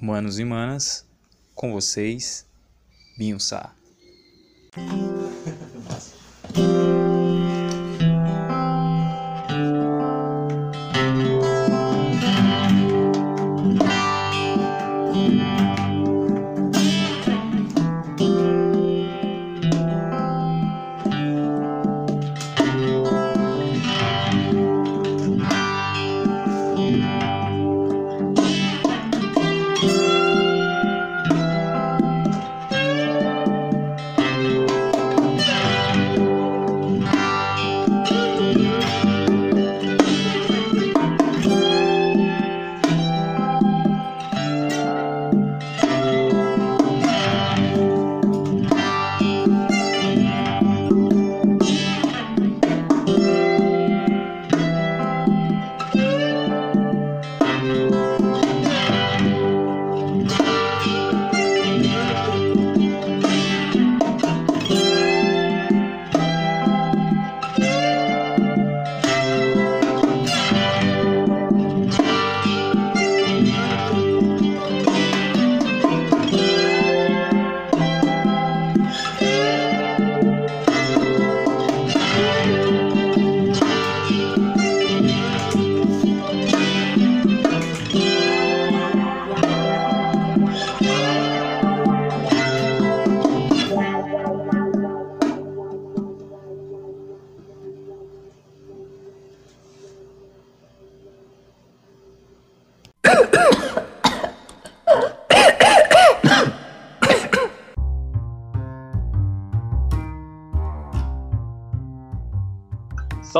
Manos e manas, com vocês, Binho Sá.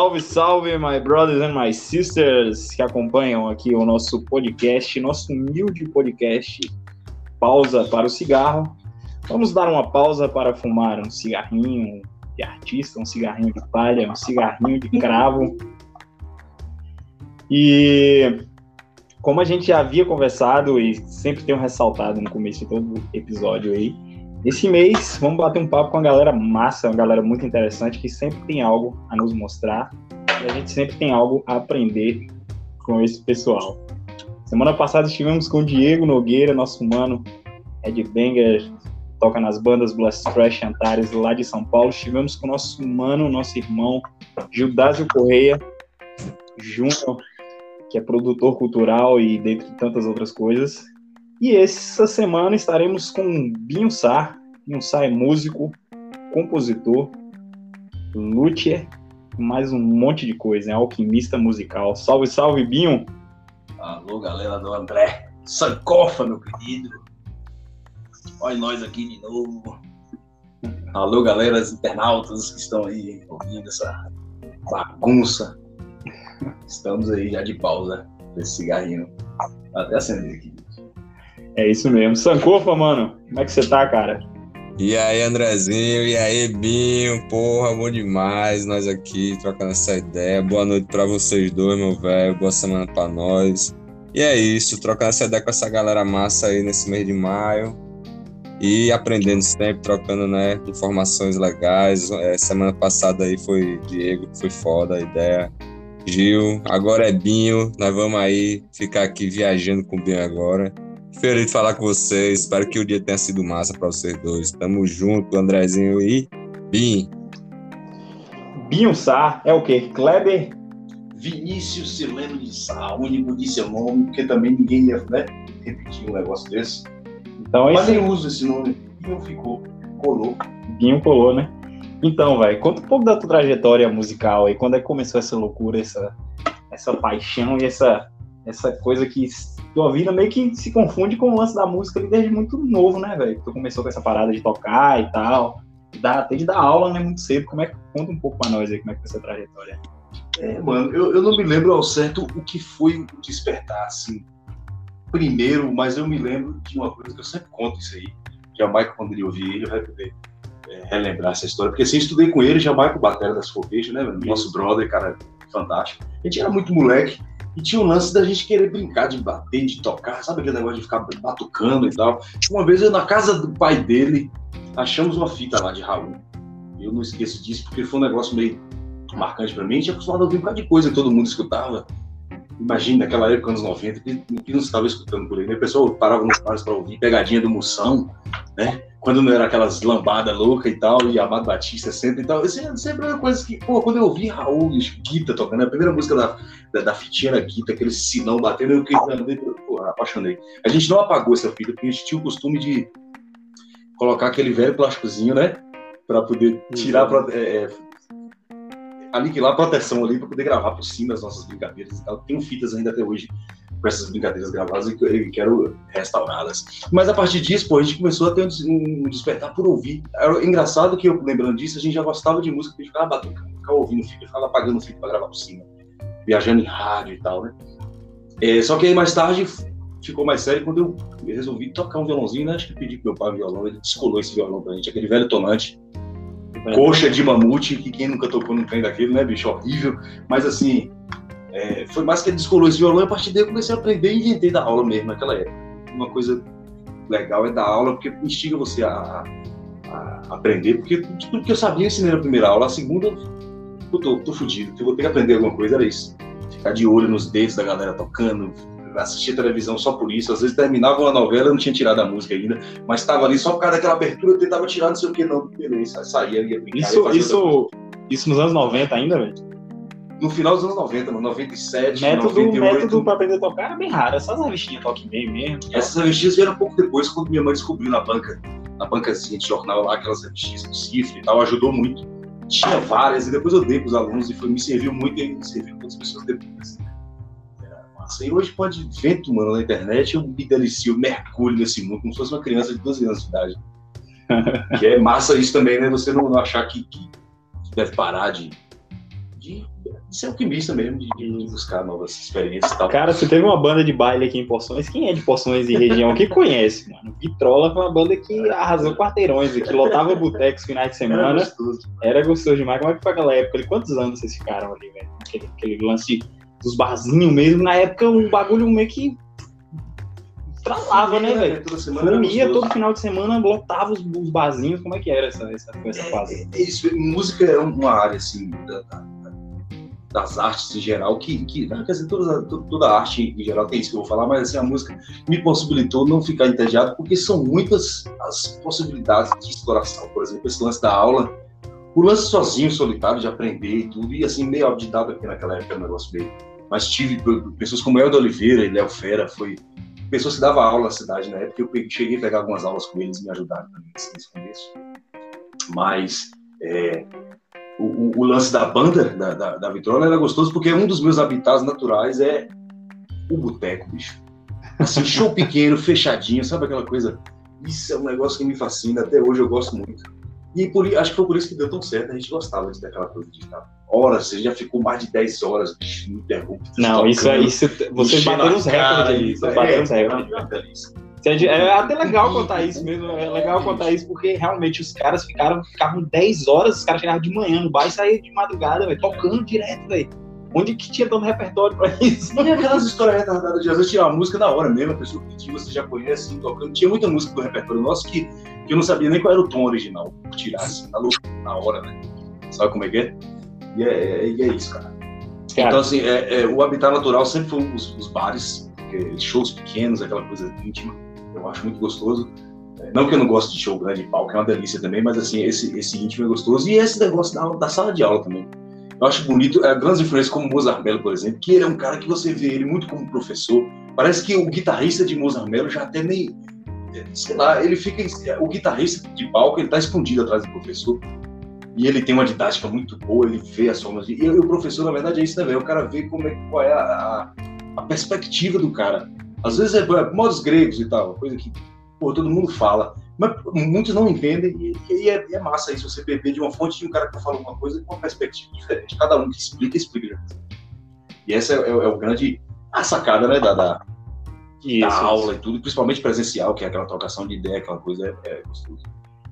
Salve, salve, my brothers and my sisters que acompanham aqui o nosso podcast, nosso humilde podcast Pausa para o Cigarro. Vamos dar uma pausa para fumar um cigarrinho de artista, um cigarrinho de palha, um cigarrinho de cravo. E como a gente havia conversado e sempre tenho ressaltado no começo de todo episódio aí, esse mês vamos bater um papo com a galera massa, uma galera muito interessante que sempre tem algo a nos mostrar e a gente sempre tem algo a aprender com esse pessoal. Semana passada estivemos com o Diego Nogueira, nosso mano headbanger, toca nas bandas Blast Trash Antares lá de São Paulo. Estivemos com o nosso mano, nosso irmão Gildásio Correia, Júnior, que é produtor cultural e dentre tantas outras coisas. E essa semana estaremos com Binho Sá. Binho Sá é músico, compositor, luthier, mais um monte de coisa, é alquimista musical. Salve, salve, Binho! Alô, galera do André Sancofa, meu querido. Olha nós aqui de novo. Alô, galera, internautas que estão aí ouvindo essa bagunça. Estamos aí já de pausa desse cigarrinho. Até acender aqui. É isso mesmo. Sankofa, mano, como é que você tá, cara? E aí, Andrezinho, e aí, Binho, porra, bom demais, nós aqui trocando essa ideia. Boa noite para vocês dois, meu velho, boa semana para nós. E é isso, trocando essa ideia com essa galera massa aí nesse mês de maio. E aprendendo sempre, trocando, né, informações legais. É, semana passada aí foi Diego, que foi foda a ideia. Gil, agora é Binho, nós vamos aí ficar aqui viajando com o Binho agora. Feliz de falar com vocês. Espero que o dia tenha sido massa para vocês dois. Tamo junto, Andrezinho e Bim. Binho Sá é o quê? Kleber? Vinícius Sileno de Sá, único de seu nome, porque também ninguém ia né, repetir um negócio desse. Então, Mas esse nem uso esse nome. E não ficou. Colou. Binho colou, né? Então, vai, conta um pouco da tua trajetória musical aí. Quando é que começou essa loucura, essa, essa paixão e essa, essa coisa que tua vida meio que se confunde com o lance da música ali desde muito novo, né, velho? Tu começou com essa parada de tocar e tal. Dá, até de dar aula, né, muito cedo. Como é que conta um pouco pra nós aí como é que foi essa trajetória? É, mano, eu, eu não me lembro ao certo o que foi o despertar, assim, primeiro, mas eu me lembro de uma coisa que eu sempre conto isso aí. Jamaica, quando ele ouvir ele, vai poder é, relembrar essa história. Porque assim, eu estudei com ele, Jamaica, o batera das Foguejas, né, mano? Nosso brother, cara, fantástico. A gente era muito moleque, e tinha o lance da gente querer brincar, de bater, de tocar, sabe aquele negócio de ficar batucando e tal. Uma vez eu, na casa do pai dele, achamos uma fita lá de Raul. Eu não esqueço disso, porque foi um negócio meio marcante pra mim. A gente tinha acostumado a ouvir um bocado de coisa que todo mundo escutava. imagina naquela época, anos 90, que, que não estava escutando por aí, né? O pessoal parava nos bares para ouvir pegadinha do Moção, né? Quando não era aquelas lambadas loucas e tal, e Amado Batista sempre e tal. Isso é sempre uma coisa que, pô, quando eu ouvi Raul e Guita tocando, a primeira música da, da, da fitinha era Guita, aquele sinão batendo, eu, eu, pô, apaixonei. A gente não apagou essa fita, porque a gente tinha o costume de colocar aquele velho plásticozinho, né? Para poder tirar, é, é, aniquilar a proteção ali para poder gravar por cima as nossas brincadeiras e tal. Tenho fitas ainda até hoje com essas brincadeiras gravadas e eu quero restaurá-las. Mas a partir disso, pô, a gente começou a ter um, despertar por ouvir. Era engraçado que eu, lembrando disso, a gente já gostava de música, a gente ficava batendo, ficava ouvindo fita, ficava apagando fita para gravar por cima, viajando em rádio e tal, né? É, só que aí mais tarde ficou mais sério quando eu resolvi tocar um violãozinho, né? Acho que pedi pro meu pai um violão, ele descolou esse violão pra gente, aquele velho tonante coxa de mamute, que quem nunca tocou num trem daquele, né, bicho? Horrível. Mas assim, é, foi mais que ele descolou esse violão e a partir daí eu comecei a aprender e inventei da aula mesmo naquela época. Uma coisa legal é dar aula, porque instiga você a, a aprender, porque tudo que eu sabia eu ensinei na primeira aula, a segunda, eu tô, tô fudido, eu vou ter que aprender alguma coisa, era isso. Ficar de olho nos dedos da galera tocando, assistia televisão só por isso. Às vezes terminava uma novela, eu não tinha tirado a música ainda, mas estava ali só por causa daquela abertura, eu tentava tirar, não sei o que, não, beleza, saía, ia brincar. Isso, isso, isso nos anos 90 ainda, velho? No final dos anos 90, no 97, método, 98. método pra aprender a tocar era bem raro, essas revistinhas toque bem mesmo. Essas revistinhas vieram pouco depois, quando minha mãe descobriu na banca, na bancazinha de jornal lá, aquelas revistinhas com cifre e tal, ajudou muito. Tinha várias, e depois eu dei pros alunos, e foi, me serviu muito, e me serviu para outras pessoas depois massa. E hoje pode vento, mano, na internet, eu me delicio, mergulho nesse mundo, como se fosse uma criança de 12 anos de idade. que é massa isso também, né? Você não achar que, que deve parar de, de, ser alquimista mesmo, de, de, buscar novas experiências e tal. Cara, você teve uma banda de baile aqui em Poções, quem é de Poções e região que conhece, mano? Vitrola foi uma banda que arrasou quarteirões, que lotava botecos finais de semana. Era gostoso. Era gostoso demais. Como é que foi aquela época? Quantos anos vocês ficaram ali, velho? Aquele, aquele lance dos barzinhos mesmo, na época o bagulho meio que tralava, né, velho? Toda semana. ia todo final de semana, lotava os, os barzinhos, como é que era essa, essa, essa fase? É, isso, música é uma área, assim, da, da, das artes em geral, que, que né, quer dizer, toda, toda arte em geral tem isso que eu vou falar, mas assim, a música me possibilitou não ficar entediado, porque são muitas as possibilidades de exploração. Por exemplo, esse lance da aula, o lance sozinho, solitário, de aprender e tudo, e assim, meio autodidata aqui naquela época, o negócio meio mas tive pessoas como Eldo Oliveira e Léo Fera, foi pessoas que davam aula na cidade na época, eu cheguei a pegar algumas aulas com eles me ajudaram também nesse começo. Mas é, o, o, lance da banda, da, da, da Vitrola, era gostoso porque um dos meus habitats naturais é o boteco, bicho. Assim, show pequeno, fechadinho, sabe aquela coisa? Isso é um negócio que me fascina, até hoje eu gosto muito. E por, acho que foi por isso que deu tão certo, a gente gostava de daquela coisa de estar horas, você já ficou mais de 10 horas ininterrupto. Não, isso é isso. Vocês bateram os recordes. Vocês bateram os recordes. É até legal contar isso mesmo, é legal contar isso, porque realmente os caras ficaram, ficavam 10 horas, os caras chegavam de manhã no bar e saíam de madrugada, véio, tocando direto, velho. Onde que tinha tanto repertório pra isso? E aquelas histórias retardadas de às vezes tirar uma música na hora mesmo, a pessoa que você já conhece, assim, tocando. Tinha muita música do repertório nosso que, que eu não sabia nem qual era o tom original, tirar assim, na, na hora, né? Sabe como é que é? E é, é, e é isso, cara. cara. Então, assim, é, é, o habitat natural sempre foi os, os bares, shows pequenos, aquela coisa íntima. Eu acho muito gostoso. É, não que eu não goste de show grande de palco, é uma delícia também, mas assim, esse, esse íntimo é gostoso. E esse negócio da, da sala de aula também. Eu acho bonito, é, grandes influências como Mozart Mello, por exemplo, que ele é um cara que você vê ele muito como professor. Parece que o guitarrista de Mozart Mello já até meio. Sei lá, ele fica. O guitarrista de palco, ele tá escondido atrás do professor e ele tem uma didática muito boa, ele vê as formas de. E o professor, na verdade, é isso também. O cara vê como é, qual é a, a perspectiva do cara. Às vezes é, é modos gregos e tal, coisa que pô, todo mundo fala, mas muitos não entendem, e, e é, é, massa isso, você beber de uma fonte de um cara que fala uma coisa com uma perspectiva diferente. Cada um que explica, explica. E essa é, é, é o grande. a sacada, né, da, da, isso, da aula isso. e tudo, principalmente presencial, que é aquela trocação de ideia, aquela coisa é, é gostoso.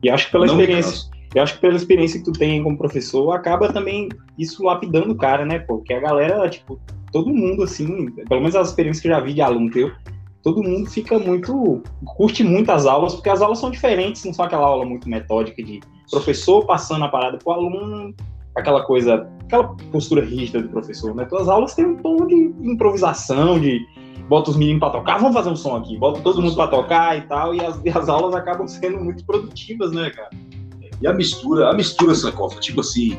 E acho que pela não experiência eu acho que pela experiência que tu tem como professor, acaba também isso lapidando o cara, né, pô? Porque a galera, tipo, todo mundo, assim, pelo menos as experiências que eu já vi de aluno teu, todo mundo fica muito. curte muito as aulas, porque as aulas são diferentes, não são aquela aula muito metódica de professor passando a parada pro aluno, aquela coisa, aquela postura rígida do professor, né? Todas as aulas têm um tom de improvisação, de bota os meninos para tocar, vamos fazer um som aqui, bota todo mundo para tocar e tal, e as, e as aulas acabam sendo muito produtivas, né, cara? E a mistura, a mistura, Sankofa, tipo assim,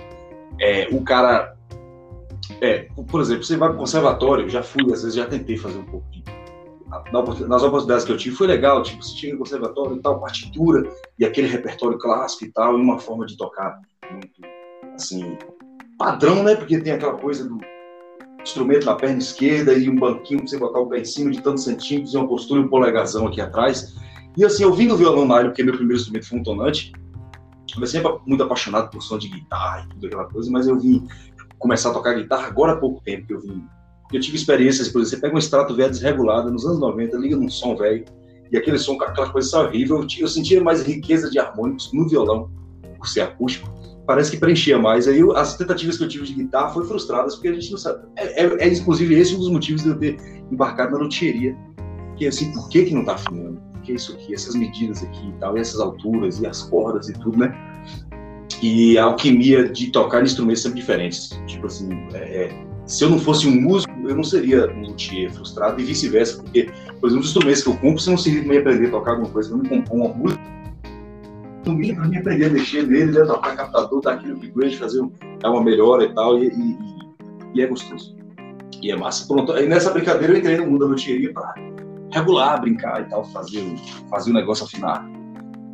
é, o cara. É, por exemplo, você vai pro conservatório, eu já fui, às vezes já tentei fazer um de. Nas oportunidades que eu tive, foi legal, tipo, você chega no conservatório e tal, partitura, e aquele repertório clássico e tal, e uma forma de tocar muito, assim, padrão, né? Porque tem aquela coisa do instrumento na perna esquerda e um banquinho pra você botar o pé em cima de tantos centímetros e uma postura e um polegazão aqui atrás. E assim, eu vim do violão na área, porque meu primeiro instrumento foi um tonante, eu sempre muito apaixonado por som de guitarra e tudo aquela coisa, mas eu vim começar a tocar guitarra agora há pouco tempo que eu vim. Eu tive experiências, por exemplo, você pega um extrato velho desregulado nos anos 90, liga num som velho, e aquele som com aquela coisa horrível, eu, eu sentia mais riqueza de harmônicos no violão, por ser acústico, parece que preenchia mais. Aí eu, as tentativas que eu tive de guitarra foram frustradas, porque a gente não sabe. É, é, é inclusive esse um dos motivos de eu ter embarcado na luthieria, que é assim, por que que não tá afinando? que é isso aqui, essas medidas aqui e tal, e essas alturas, e as cordas e tudo, né? E a alquimia de tocar instrumentos sempre diferentes. Tipo assim, é, é, se eu não fosse um músico, eu não seria um luthier frustrado, e vice-versa, porque, por exemplo, os instrumentos que eu compro, você não seria me aprender a tocar alguma coisa, eu não compor uma música, não me para me aprender a mexer nele, né, tocar captador, dar aquele upgrade, fazer um, uma melhora e tal, e, e, e, é gostoso. E é massa. Pronto, aí nessa brincadeira eu entrei no mundo da luthieria para regular, brincar e tal, fazer, fazer o negócio afinar.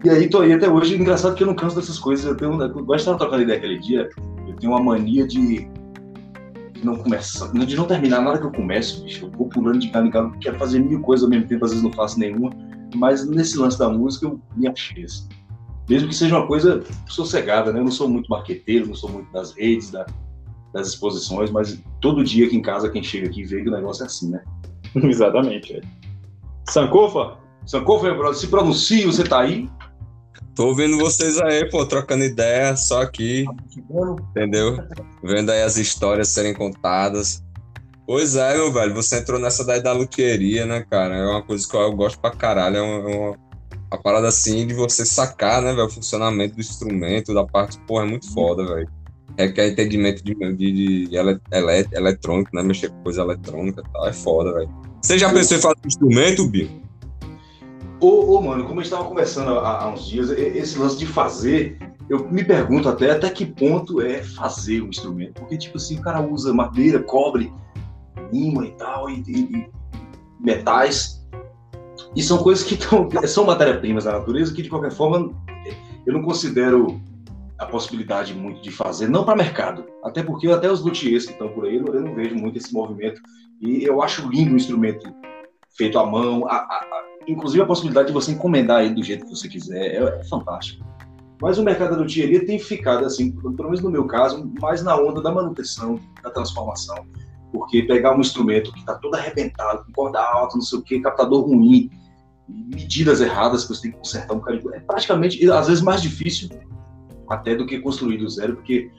E aí tô aí até hoje. Engraçado que eu não canso dessas coisas. Eu, tenho, eu gosto de estar trocando ideia aquele dia. Eu tenho uma mania de, de não começar, de não terminar nada que eu começo, bicho. Eu vou pulando de cada em cada, quero fazer mil coisas ao mesmo tempo, às vezes não faço nenhuma. Mas nesse lance da música eu me achei assim. Mesmo que seja uma coisa sossegada, né? Eu não sou muito marqueteiro, não sou muito das redes, da, das exposições, mas todo dia aqui em casa, quem chega aqui vê que o negócio é assim, né? Exatamente. É. Sankofa? Sankofa, meu brother, se pronuncia, você tá aí? Tô ouvindo vocês aí, pô, trocando ideia, só aqui, entendeu? Vendo aí as histórias serem contadas. Pois é, meu velho, você entrou nessa daí da luthieria, né, cara? É uma coisa que eu gosto pra caralho, é uma, é uma, uma parada assim de você sacar, né, velho, o funcionamento do instrumento, da parte, pô, é muito foda, velho. Requer entendimento de, de, de ele, ele, eletrônico, né, mexer com coisa eletrônica e tal, é foda, velho. Você já pensou em fazer um instrumento, Bill? Ô, ô, mano, como a gente estava conversando há, há, uns dias, esse lance de fazer, eu me pergunto até até que ponto é fazer o instrumento. Porque, tipo assim, o cara usa madeira, cobre, lima e tal, e, e, e metais. E são coisas que tão, são matéria-primas da natureza que, de qualquer forma, eu não considero a possibilidade muito de fazer, não para mercado. Até porque até os luthiers que estão por aí, eu não vejo muito esse movimento e eu acho lindo o instrumento feito à mão, a, a, inclusive a possibilidade de você encomendar ele do jeito que você quiser, é, é fantástico. Mas o mercado da loteria tem ficado, assim, pelo menos no meu caso, mais na onda da manutenção, da transformação. Porque pegar um instrumento que está todo arrebentado, com corda alta, não sei o quê, captador ruim, medidas erradas que você tem que consertar um bocado, é praticamente, às vezes, mais difícil até do que construir do zero, porque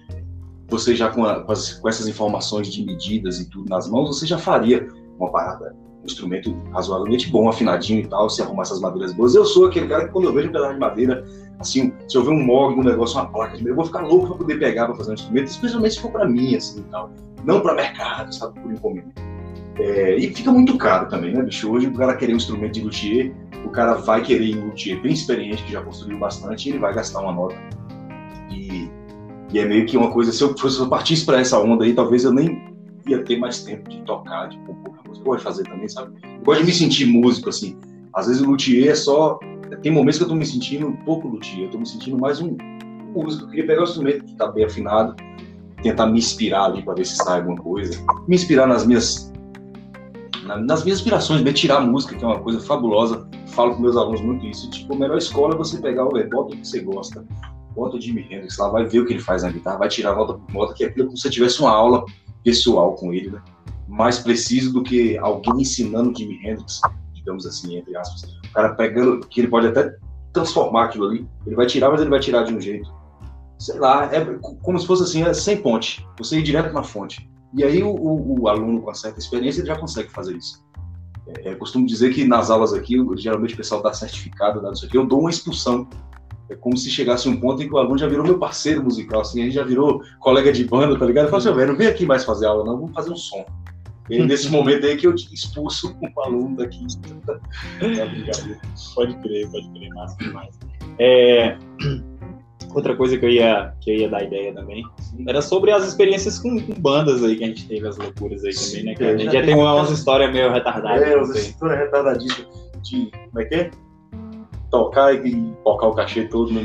você já com, a, com, essas informações de medidas e tudo nas mãos, você já faria uma parada, instrumento razoavelmente bom, afinadinho e tal, se arrumar essas madeiras boas. Eu sou aquele cara que quando eu vejo um pedaço de madeira, assim, se eu ver um mogno, um negócio, uma placa de madeira, eu vou ficar louco para poder pegar para fazer um instrumento, especialmente se for para mim, assim, e tal. Não para mercado, sabe, por encomenda. É, e fica muito caro também, né, bicho? Hoje o cara querer um instrumento de luthier, o cara vai querer um luthier bem experiente, que já construiu bastante, e ele vai gastar uma nota. E e é meio que uma coisa, se eu, se eu partisse para essa onda aí, talvez eu nem ia ter mais tempo de tocar, de compor música. Eu gosto de fazer também, sabe? Eu gosto de me sentir músico, assim. Às vezes o luthier é só. Tem momentos que eu tô me sentindo um pouco luthier, eu tô me sentindo mais um músico. Eu queria pegar o instrumento que tá bem afinado, tentar me inspirar ali para ver se sai alguma coisa. Me inspirar nas minhas. nas minhas inspirações, me tirar a música, que é uma coisa fabulosa. Falo com meus alunos muito isso. Tipo, a melhor escola é você pegar o bota que você gosta bota o Jimi Hendrix lá, vai ver o que ele faz na guitarra, vai tirar nota por nota, que é aquilo como se você tivesse uma aula pessoal com ele, né? Mais preciso do que alguém ensinando Jimi Hendrix, digamos assim, entre aspas. O cara pegando, que ele pode até transformar aquilo ali, ele vai tirar, mas ele vai tirar de um jeito. Sei lá, é como se fosse assim, é sem ponte, você ir direto na fonte. E aí o, o, o aluno com certa experiência ele já consegue fazer isso. É, eu costumo dizer que nas aulas aqui, geralmente o pessoal dá certificado, dá isso aqui, eu dou uma expulsão é como se chegasse um ponto em que o aluno já virou meu parceiro musical, assim, a gente já virou colega de banda, tá ligado? Eu falo assim, velho, não vem aqui mais fazer aula, não, vamos fazer um som. E nesse momento aí que eu expulso um aluno daqui. Tá. Pode crer, pode crer, massa demais. É, outra coisa que eu, ia, que eu ia dar ideia também era sobre as experiências com, com bandas aí que a gente teve, as loucuras aí também, né? Que a gente já tem umas histórias meio retardadas. É, sei. histórias retardadíssimas de. Como é que é? Tocar e, tocar o cachê todo no.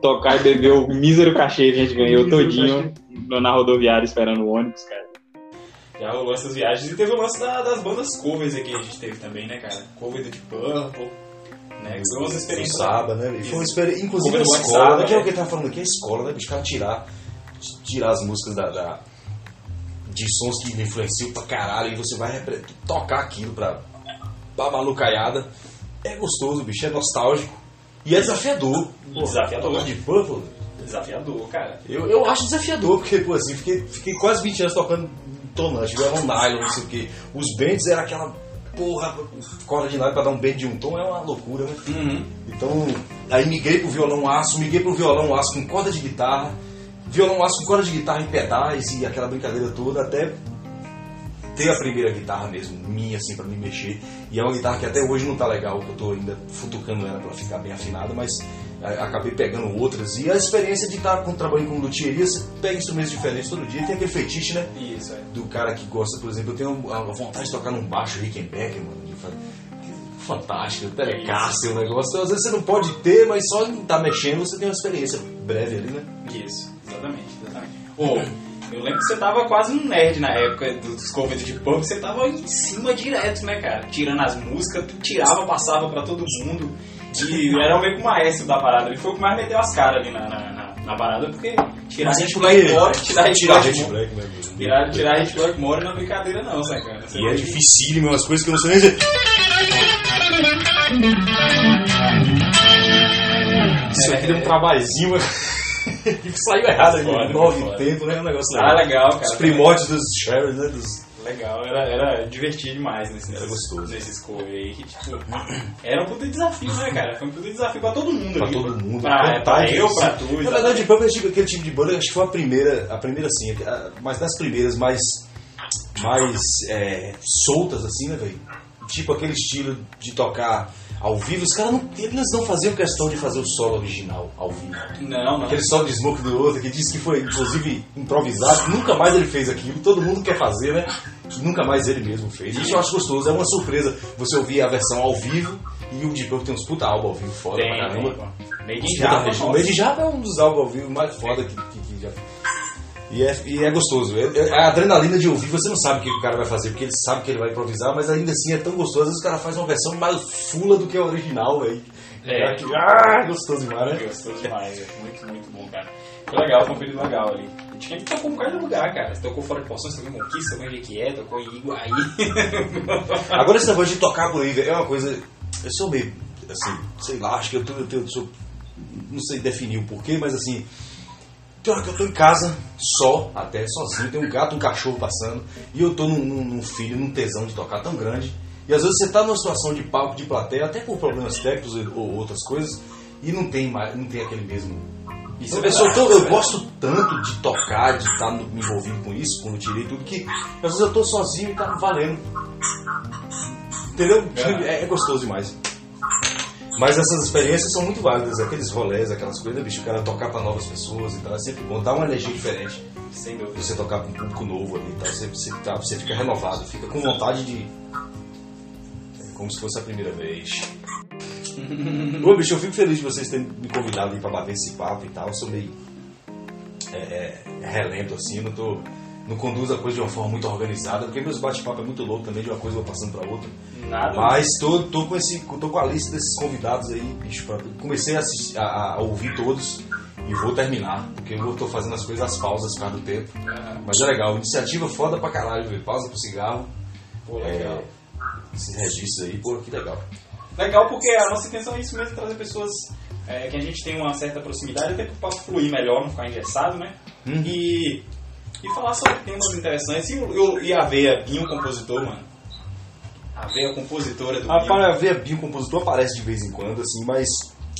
Tocar e beber o mísero cachê que a gente ganhou todinho na rodoviária esperando o ônibus, cara. Já rolou essas viagens e teve o lance da- das bandas covers aqui que a gente teve também, né, cara? Cover do Deep Purple, né? Que umas experiências. Saba, né? bicho? Foi uma experiência. Inclusive a escola, WhatsApp, né? Que é o é. que ele tava falando aqui, a escola, né, bicho? O cara tirar, tirar as músicas da, da- de sons que influenciam pra caralho e você vai tocar aquilo pra, pra malucaiada. É gostoso, bicho, é nostálgico. E é desafiador. Pô, Desafiador. tocar de Purple, Desafiador, cara. eu, eu acho desafiador, porque, pô, assim, fiquei, fiquei quase 20 anos tocando tonante, violão nylon, não sei o quê. Os bends era aquela porra, corda de nylon pra dar um bend de um tom, é uma loucura, né? Uhum. Então, aí migrei pro violão aço, migrei pro violão aço com corda de guitarra, violão aço com corda de guitarra em pedais e aquela brincadeira toda, até ter a primeira guitarra mesmo, minha, assim, pra me mexer. E é uma guitarra que até hoje não tá legal, que eu tô ainda futucando ela pra ficar bem afinada, mas a- acabei pegando outras. E a experiência de estar com, trabalhando com luthieria, você pega instrumentos diferentes todo dia, tem aquele fetiche, né? Isso, é. do cara que gosta, por exemplo, eu tenho a vontade de tocar num baixo Rickenbacker, mano. De fazer... Fantástico, Telecaster, o negócio. Às vezes você não pode ter, mas só em estar mexendo você tem uma experiência breve ali, né? Isso, exatamente, exatamente. Eu lembro que você tava quase um nerd na época dos covers de punk, você tava em cima direto, né, cara? Tirando as músicas, tu tirava, passava pra todo mundo. E era meio que o maestro da parada. Ele foi o que mais meteu as caras ali na, na, na- na parada, porque tirar a gente Blackmore, tirar gente Blackmore, Black, né? tirar, tirar a gente Blackmore não é brincadeira não, sacana. Você E é dificílimo, umas coisas que eu não sei nem dizer. Isso aqui deu um trabalhinho, mas que saiu errado. Foda, Nove foda. tempo, né? É um negócio Ah, legal. legal, cara. Os primórdios dos Sherry, né? Dos... Legal, era, era divertido demais nesse, Era gostoso. nesses covers aí, que tipo, era um puta desafio, né, cara? Foi um puta desafio pra todo mundo Pra ali. todo mundo. Pra, pra Vontade, eu, pra tu. Na verdade, Purple é tipo- aquele tipo de banda, acho que foi a primeira, a primeira assim, a- mas das primeiras mais, mais é, soltas assim, né, velho? Tipo aquele estilo de tocar ao vivo, os caras não, eles não faziam questão de fazer o solo original ao vivo. Não, não. Aquele solo de Smoke do outro, que disse que foi inclusive improvisado, nunca mais ele fez aquilo, todo mundo quer fazer, né? Nunca mais ele mesmo fez. Isso eu acho gostoso, é uma surpresa você ouvir a versão ao vivo e o Deep Purple tem uns puta álbum ao vivo foda Tem, pra caramba. Made in Java, nossa. Lady Java é um dos álbuns ao vivo mais foda que, que, que já. E é, e é gostoso. É- é a adrenalina de ouvir, você não sabe o que o cara vai fazer, porque ele sabe que ele vai improvisar, mas ainda assim é tão gostoso. Às vezes o cara faz uma versão mais fula do que a original, velho. É. Que- Ah, gostoso demais, né? Gostou demais, é muito, muito bom, cara. Foi legal, foi um período legal ali. A gente sempre tocou em qualquer lugar, cara. Você tocou fora de Poções, tocou em Conquista, tocou em Jequié, tocou em Iguaí. Agora esse negócio de tocar por aí, velho, é uma coisa. Eu sou meio. Assim, sei lá, acho que eu, tô, eu, tenho- sou. Não sei definir o porquê, mas assim. Tem hora que eu tô em casa, só, até sozinho, tem um gato, um cachorro passando, e eu tô num, num, num filho, num tesão de tocar tão grande. E às vezes você tá numa situação de palco, de plateia, até por problemas técnicos ou- ou outras coisas, e não tem mais, não tem aquele mesmo. Isso é eu, é eu verdade. gosto tanto de tocar, de estar no- me envolvido com isso, quando tirei tudo, que às vezes eu tô sozinho e tá valendo. Entendeu? É, é gostoso demais. Mas essas experiências são muito válidas, aqueles rolés, aquelas coisas, bicho, o cara tocar pra novas pessoas e tal, é sempre bom, dá uma energia diferente. Sem dúvida. Você tocar pra um público novo ali e tal, você, você, tá- você fica renovado, fica com vontade de. é como se fosse a primeira vez. Bom, bicho, eu fico feliz de vocês terem me convidado aí pra bater esse papo e tal. Eu sou meio é, é, relento assim, eu não tô. Não conduzo a coisa de uma forma muito organizada, porque meus bate-papo é muito louco também, de uma coisa eu vou passando pra outra. Nada. Mas tô, tô, com esse, tô com a lista desses convidados aí, bicho. pra- comecei a, assistir- a- a ouvir todos e vou terminar, porque eu tô fazendo as coisas às pausas por causa do tempo. Aham. Mas é legal, iniciativa foda pra caralho, velho. Pausa pro cigarro, Pô, legal. esses registros aí, pô, que legal. Legal porque a nossa intenção é isso mesmo, trazer pessoas é, que a gente tem uma certa proximidade, até para o papo fluir melhor, não ficar engessado, né? Uhum. E, e falar sobre temas interessantes. E, o- e a Veia, Binho, compositor, mano. A Veia, compositora do Binho. A ver Binho compositor aparece de vez em quando, assim, mas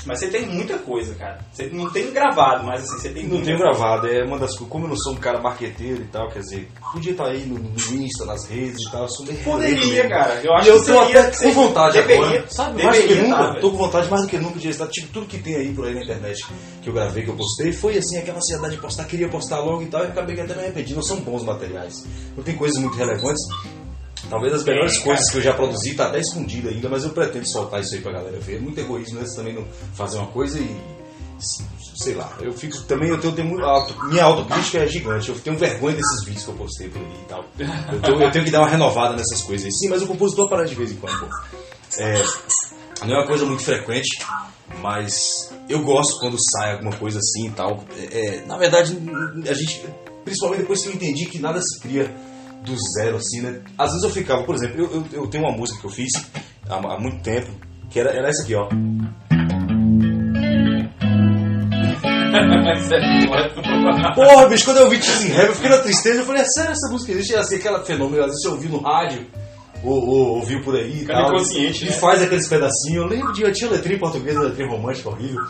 Mas você tem muita coisa, cara. Você não tem gravado, mas assim, você tem Não tenho gravado, é uma das coisas. Como eu não sou um cara marqueteiro e tal, quer dizer, podia estar aí no, no Insta, nas redes e tal, eu sou meio Poderia, cara. Eu acho eu que tô até com vontade deveria, agora, sabe? Mais do que deveria nunca, tá, tô com vontade mais do que nunca de estar. Tipo, tudo que tem aí por aí na internet que eu gravei, que eu postei, foi assim, aquela ansiedade de postar, queria postar logo e tal, e acabei até me arrependi. Não são bons materiais. Não tem coisas muito relevantes. Talvez as melhores Tem, coisas que eu já produzi tá até escondida ainda, mas eu pretendo soltar isso aí pra galera ver. Muito egoísmo, né? Também não fazer uma coisa e. Sei lá, eu fico também, eu tenho, muito auto, minha autocrítica é gigante, eu tenho vergonha desses vídeos que eu postei por aí e tal. Eu tenho, eu tenho que dar uma renovada nessas coisas aí. Sim, mas o compositor aparece de vez em quando, pô. É, não é uma coisa muito frequente, mas eu gosto quando sai alguma coisa assim e tal. É, é, na verdade, a gente, principalmente depois que eu entendi que nada se cria do zero, assim, né? Às vezes eu ficava, por exemplo, eu, eu, eu tenho uma música que eu fiz há, há muito tempo, que era, era essa aqui, ó. Porra, bicho, quando eu ouvi in Heaven, eu fiquei na tristeza. Eu falei, é sério essa música existe? Assim, aquela fenômeno, às vezes você ouviu no rádio, ou, ou ouviu por aí e Fica tal. inconsciente, E né? faz aqueles pedacinhos. Eu lembro de, eu tinha letrinha em português, letrinha romântica horrível.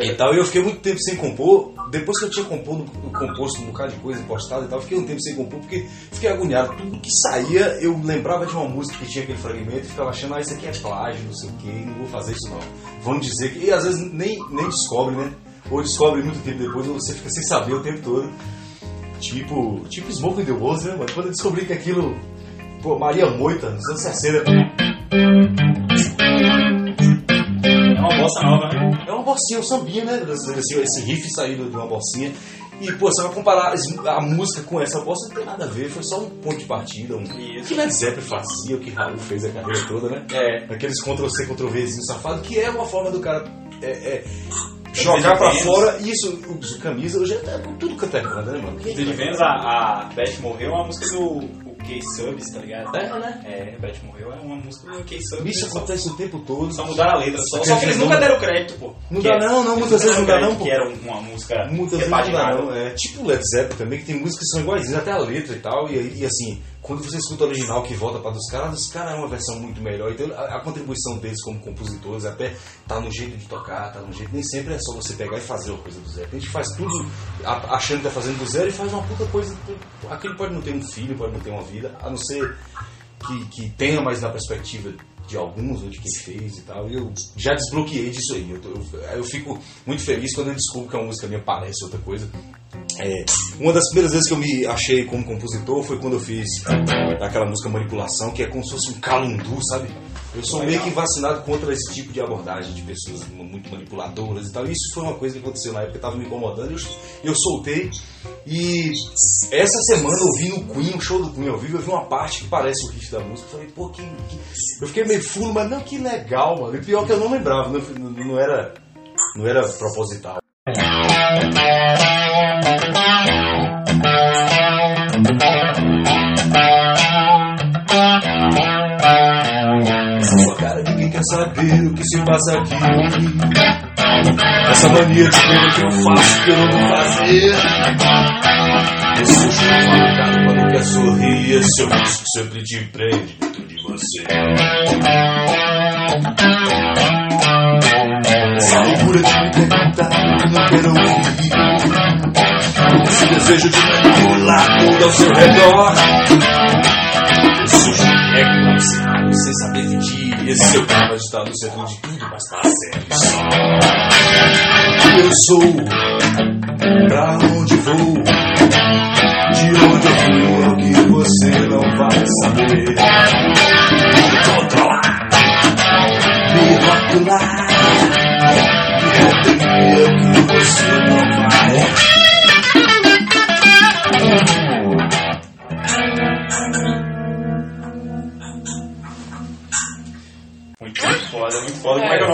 E tal, e eu fiquei muito tempo sem compor. Depois que eu tinha compor, composto um bocado de coisa postado e tal, fiquei um tempo sem compor porque fiquei agoniado. Tudo que saía, eu lembrava de uma música que tinha aquele fragmento e ficava achando, ah, isso aqui é plágio, não sei o que, não vou fazer isso não. Vamos dizer que. E às vezes nem, nem descobre, né? Ou descobre muito tempo depois, ou você fica sem saber o tempo todo. Tipo, tipo Smoke in the Walls, né, mano? Quando eu descobri que aquilo. Pô, Maria Moita, nos anos 60. É uma bossa nova, né? É uma bolsinha, um sambinha, né? Esse, esse riff saído de uma bolsinha. E, pô, você vai comparar a música com essa bossa, não tem nada a ver, foi só um ponto de partida. Um... O Isso. que Led Zeppelin fazia, o que Raul fez a carreira toda, né? É. Aqueles Ctrl-C, Ctrl-Vzinho safado, que é uma forma do cara é, é, jogar pra Vênus. fora. E isso, o camisa, hoje é tudo que é banda, né, mano? De Vênus, a, a Beth morreu é uma música do o K-Subs, tá ligado? É, né? É, Beth morreu é uma música do K-Subs. Isso eles só- acontece o tempo todo. Só mudaram a letra. Só, só que eles nunca deram crédito, pô. Não dá é- não, não, muitas vezes não dá não, pô. Que era uma música Muitas vezes não dá, não. É tipo Led Zeppelin também, que tem músicas que são iguaizinhas, até a letra e tal. E, e assim, quando você escuta o original que volta para dos caras, os caras é uma versão muito melhor. Então a, a contribuição deles como compositores até tá no jeito de tocar, tá no jeito. Nem sempre é só você pegar e fazer uma coisa do zero. A gente faz tudo achando que tá fazendo do zero e faz uma puta coisa. Aquele pode não ter um filho, pode não ter uma vida, a não ser que, que tenha mais na perspectiva de alguns ou de quem fez e tal. E eu já desbloqueei disso aí. Eu, tô- eu, eu fico muito feliz quando eu descubro que uma música minha parece outra coisa. É, uma das primeiras vezes que eu me achei como compositor foi quando eu fiz aquela música Manipulação, que é como se fosse um calundu, sabe? Eu sou meio que vacinado contra esse tipo de abordagem de pessoas muito manipuladoras e tal. Isso foi uma coisa que aconteceu na época, estava me incomodando. Eu, eu soltei. E essa semana eu vi no Queen, um show do Queen ao vivo, eu vi uma parte que parece o riff da música. Eu falei, pô, que, que- Eu fiquei meio fulo, mas não, que legal, mano. E pior que eu não lembrava, não, não, era, não era proposital. Quer saber o que se passa aqui. Essa mania de ver que eu faço que eu não vou fazer. Esse susto marcado quando quer sorrir. Esse sorriso que sempre te prende dentro de você. Essa loucura de me perguntar que não quero ouvir. Esse desejo de manipular tudo ao seu redor. Esse susto é colapsado, sem saber pedir. Esse seu de estar no centro de tudo, mas tá só. Eu sou, pra onde vou, de onde eu o que você não vai saber. Me controlar, me rotular, me reprimir,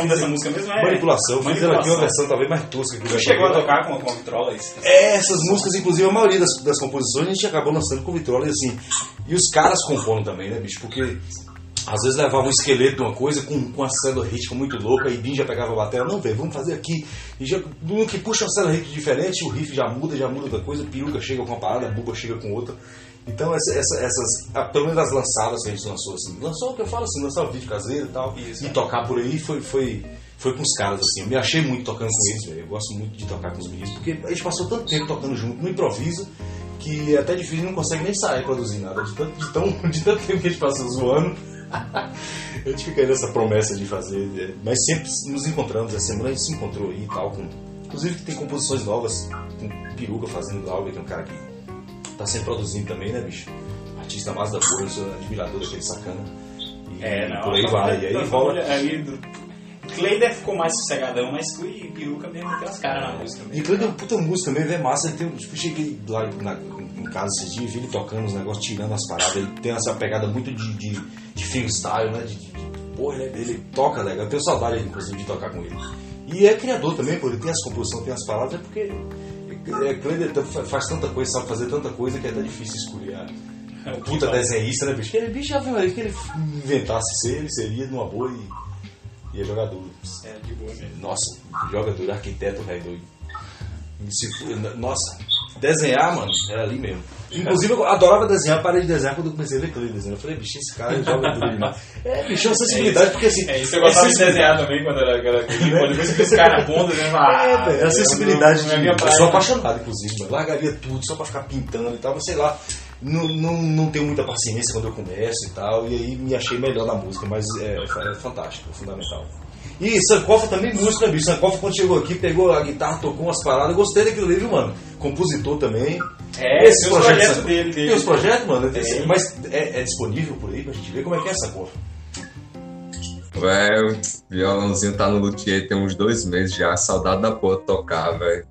nome dessa música mesmo? É Manipulação, ela aqui uma Manipulação. versão talvez mais tosca que Tu chegou a tocar com, com a vitrola isso? É, essas músicas, inclusive, a maioria das, das composições a gente acabou lançando com vitrola e assim. E os caras compondo também, né, bicho? Porque às vezes levava um esqueleto de uma coisa com, com uma célula rítmica muito louca e Bin já pegava a bateria, não, velho, vamos fazer aqui. E já, no que puxa uma célula rítmica diferente, o riff já muda, já muda outra coisa, peruca chega com uma parada, a buba chega com outra. Então, essa, essa- essas, ah, pelo menos as lançadas que a gente lançou, assim, lançou o que eu falo assim, lançar o vídeo caseiro e tal, Isso, e é. tocar por aí foi, foi, foi com os caras, assim. Eu me achei muito tocando com eles, velho. Eu gosto muito de tocar com os meninos, porque a gente passou tanto tempo tocando junto, no improviso, que é até difícil, não consegue nem sair produzir nada. De tanto, de, tão, de tanto tempo que a gente passou zoando, a gente fica nessa promessa de fazer. é, Mas sempre nos encontramos, essa semana a gente se encontrou aí e tal. Com, inclusive que tem composições novas, com Peruca fazendo algo, que é um cara que tá sempre produzindo também, né, bicho? Artista mais da porra, eu sou admirador daquele sacana. E, É, não. por aí vai. E aí rola. ali do- Cleider ficou mais sossegadão, mas tu e Peruca mesmo tem umas caras na música. E mesmo. Cleiton é um puta música mesmo, é massa. Ele tem, tipo, eu cheguei lá na- em casa esses dias, vi ele tocando os negócios, tirando as paradas. Ele tem essa pegada muito de, de, de freestyle, né? De, de, de- porra, ele, ele toca legal. Eu tenho saudade, inclusive, de tocar com ele. E é criador também, pô. Ele tem as composições, tem as palavras, é porque é, Cleiton tá- faz tanta coisa, sabe fazer tanta coisa que é até difícil escolher É, puta desenhista, né, bicho? Que ele, bicho, já viu que ele inventasse ser, ele seria numa boa e ia jogar duro. É, de boa mesmo. Nossa, jogador, arquiteto, velho doido. Nossa, desenhar, mano, era ali mesmo. Inclusive, eu adorava desenhar, parei de desenhar quando eu comecei a ver Clay desenhando. Eu falei, bicho, esse cara joga duro demais. É, bicho, é uma sensibilidade, porque assim. É isso, eu gostava de sensibilidade- desenhar também quando era Quando depois que os caras apontam, né? Ah, É, velho, a sensibilidade não de. é Eu sou apaixonado, inclusive, mano. Largaria tudo só pra ficar pintando e tal, mas sei lá. Não, não, não tenho muita paciência quando eu começo e tal, e aí me achei melhor na música, mas é, é fantástico, é fundamental. E Sankofa também música, né, bicho? Sankofa quando chegou aqui, pegou a guitarra, tocou umas paradas, eu gostei daquilo ali, viu, mano? Compositor também. É, Esse tem os projeto, projetos sabe? dele, dele. Tem os projetos, mano? Tem. Mas é, é disponível por aí pra gente ver como é que é essa cor. Velho, violãozinho tá no luthier tem uns dois meses já. Saudade da porra de tocar, velho.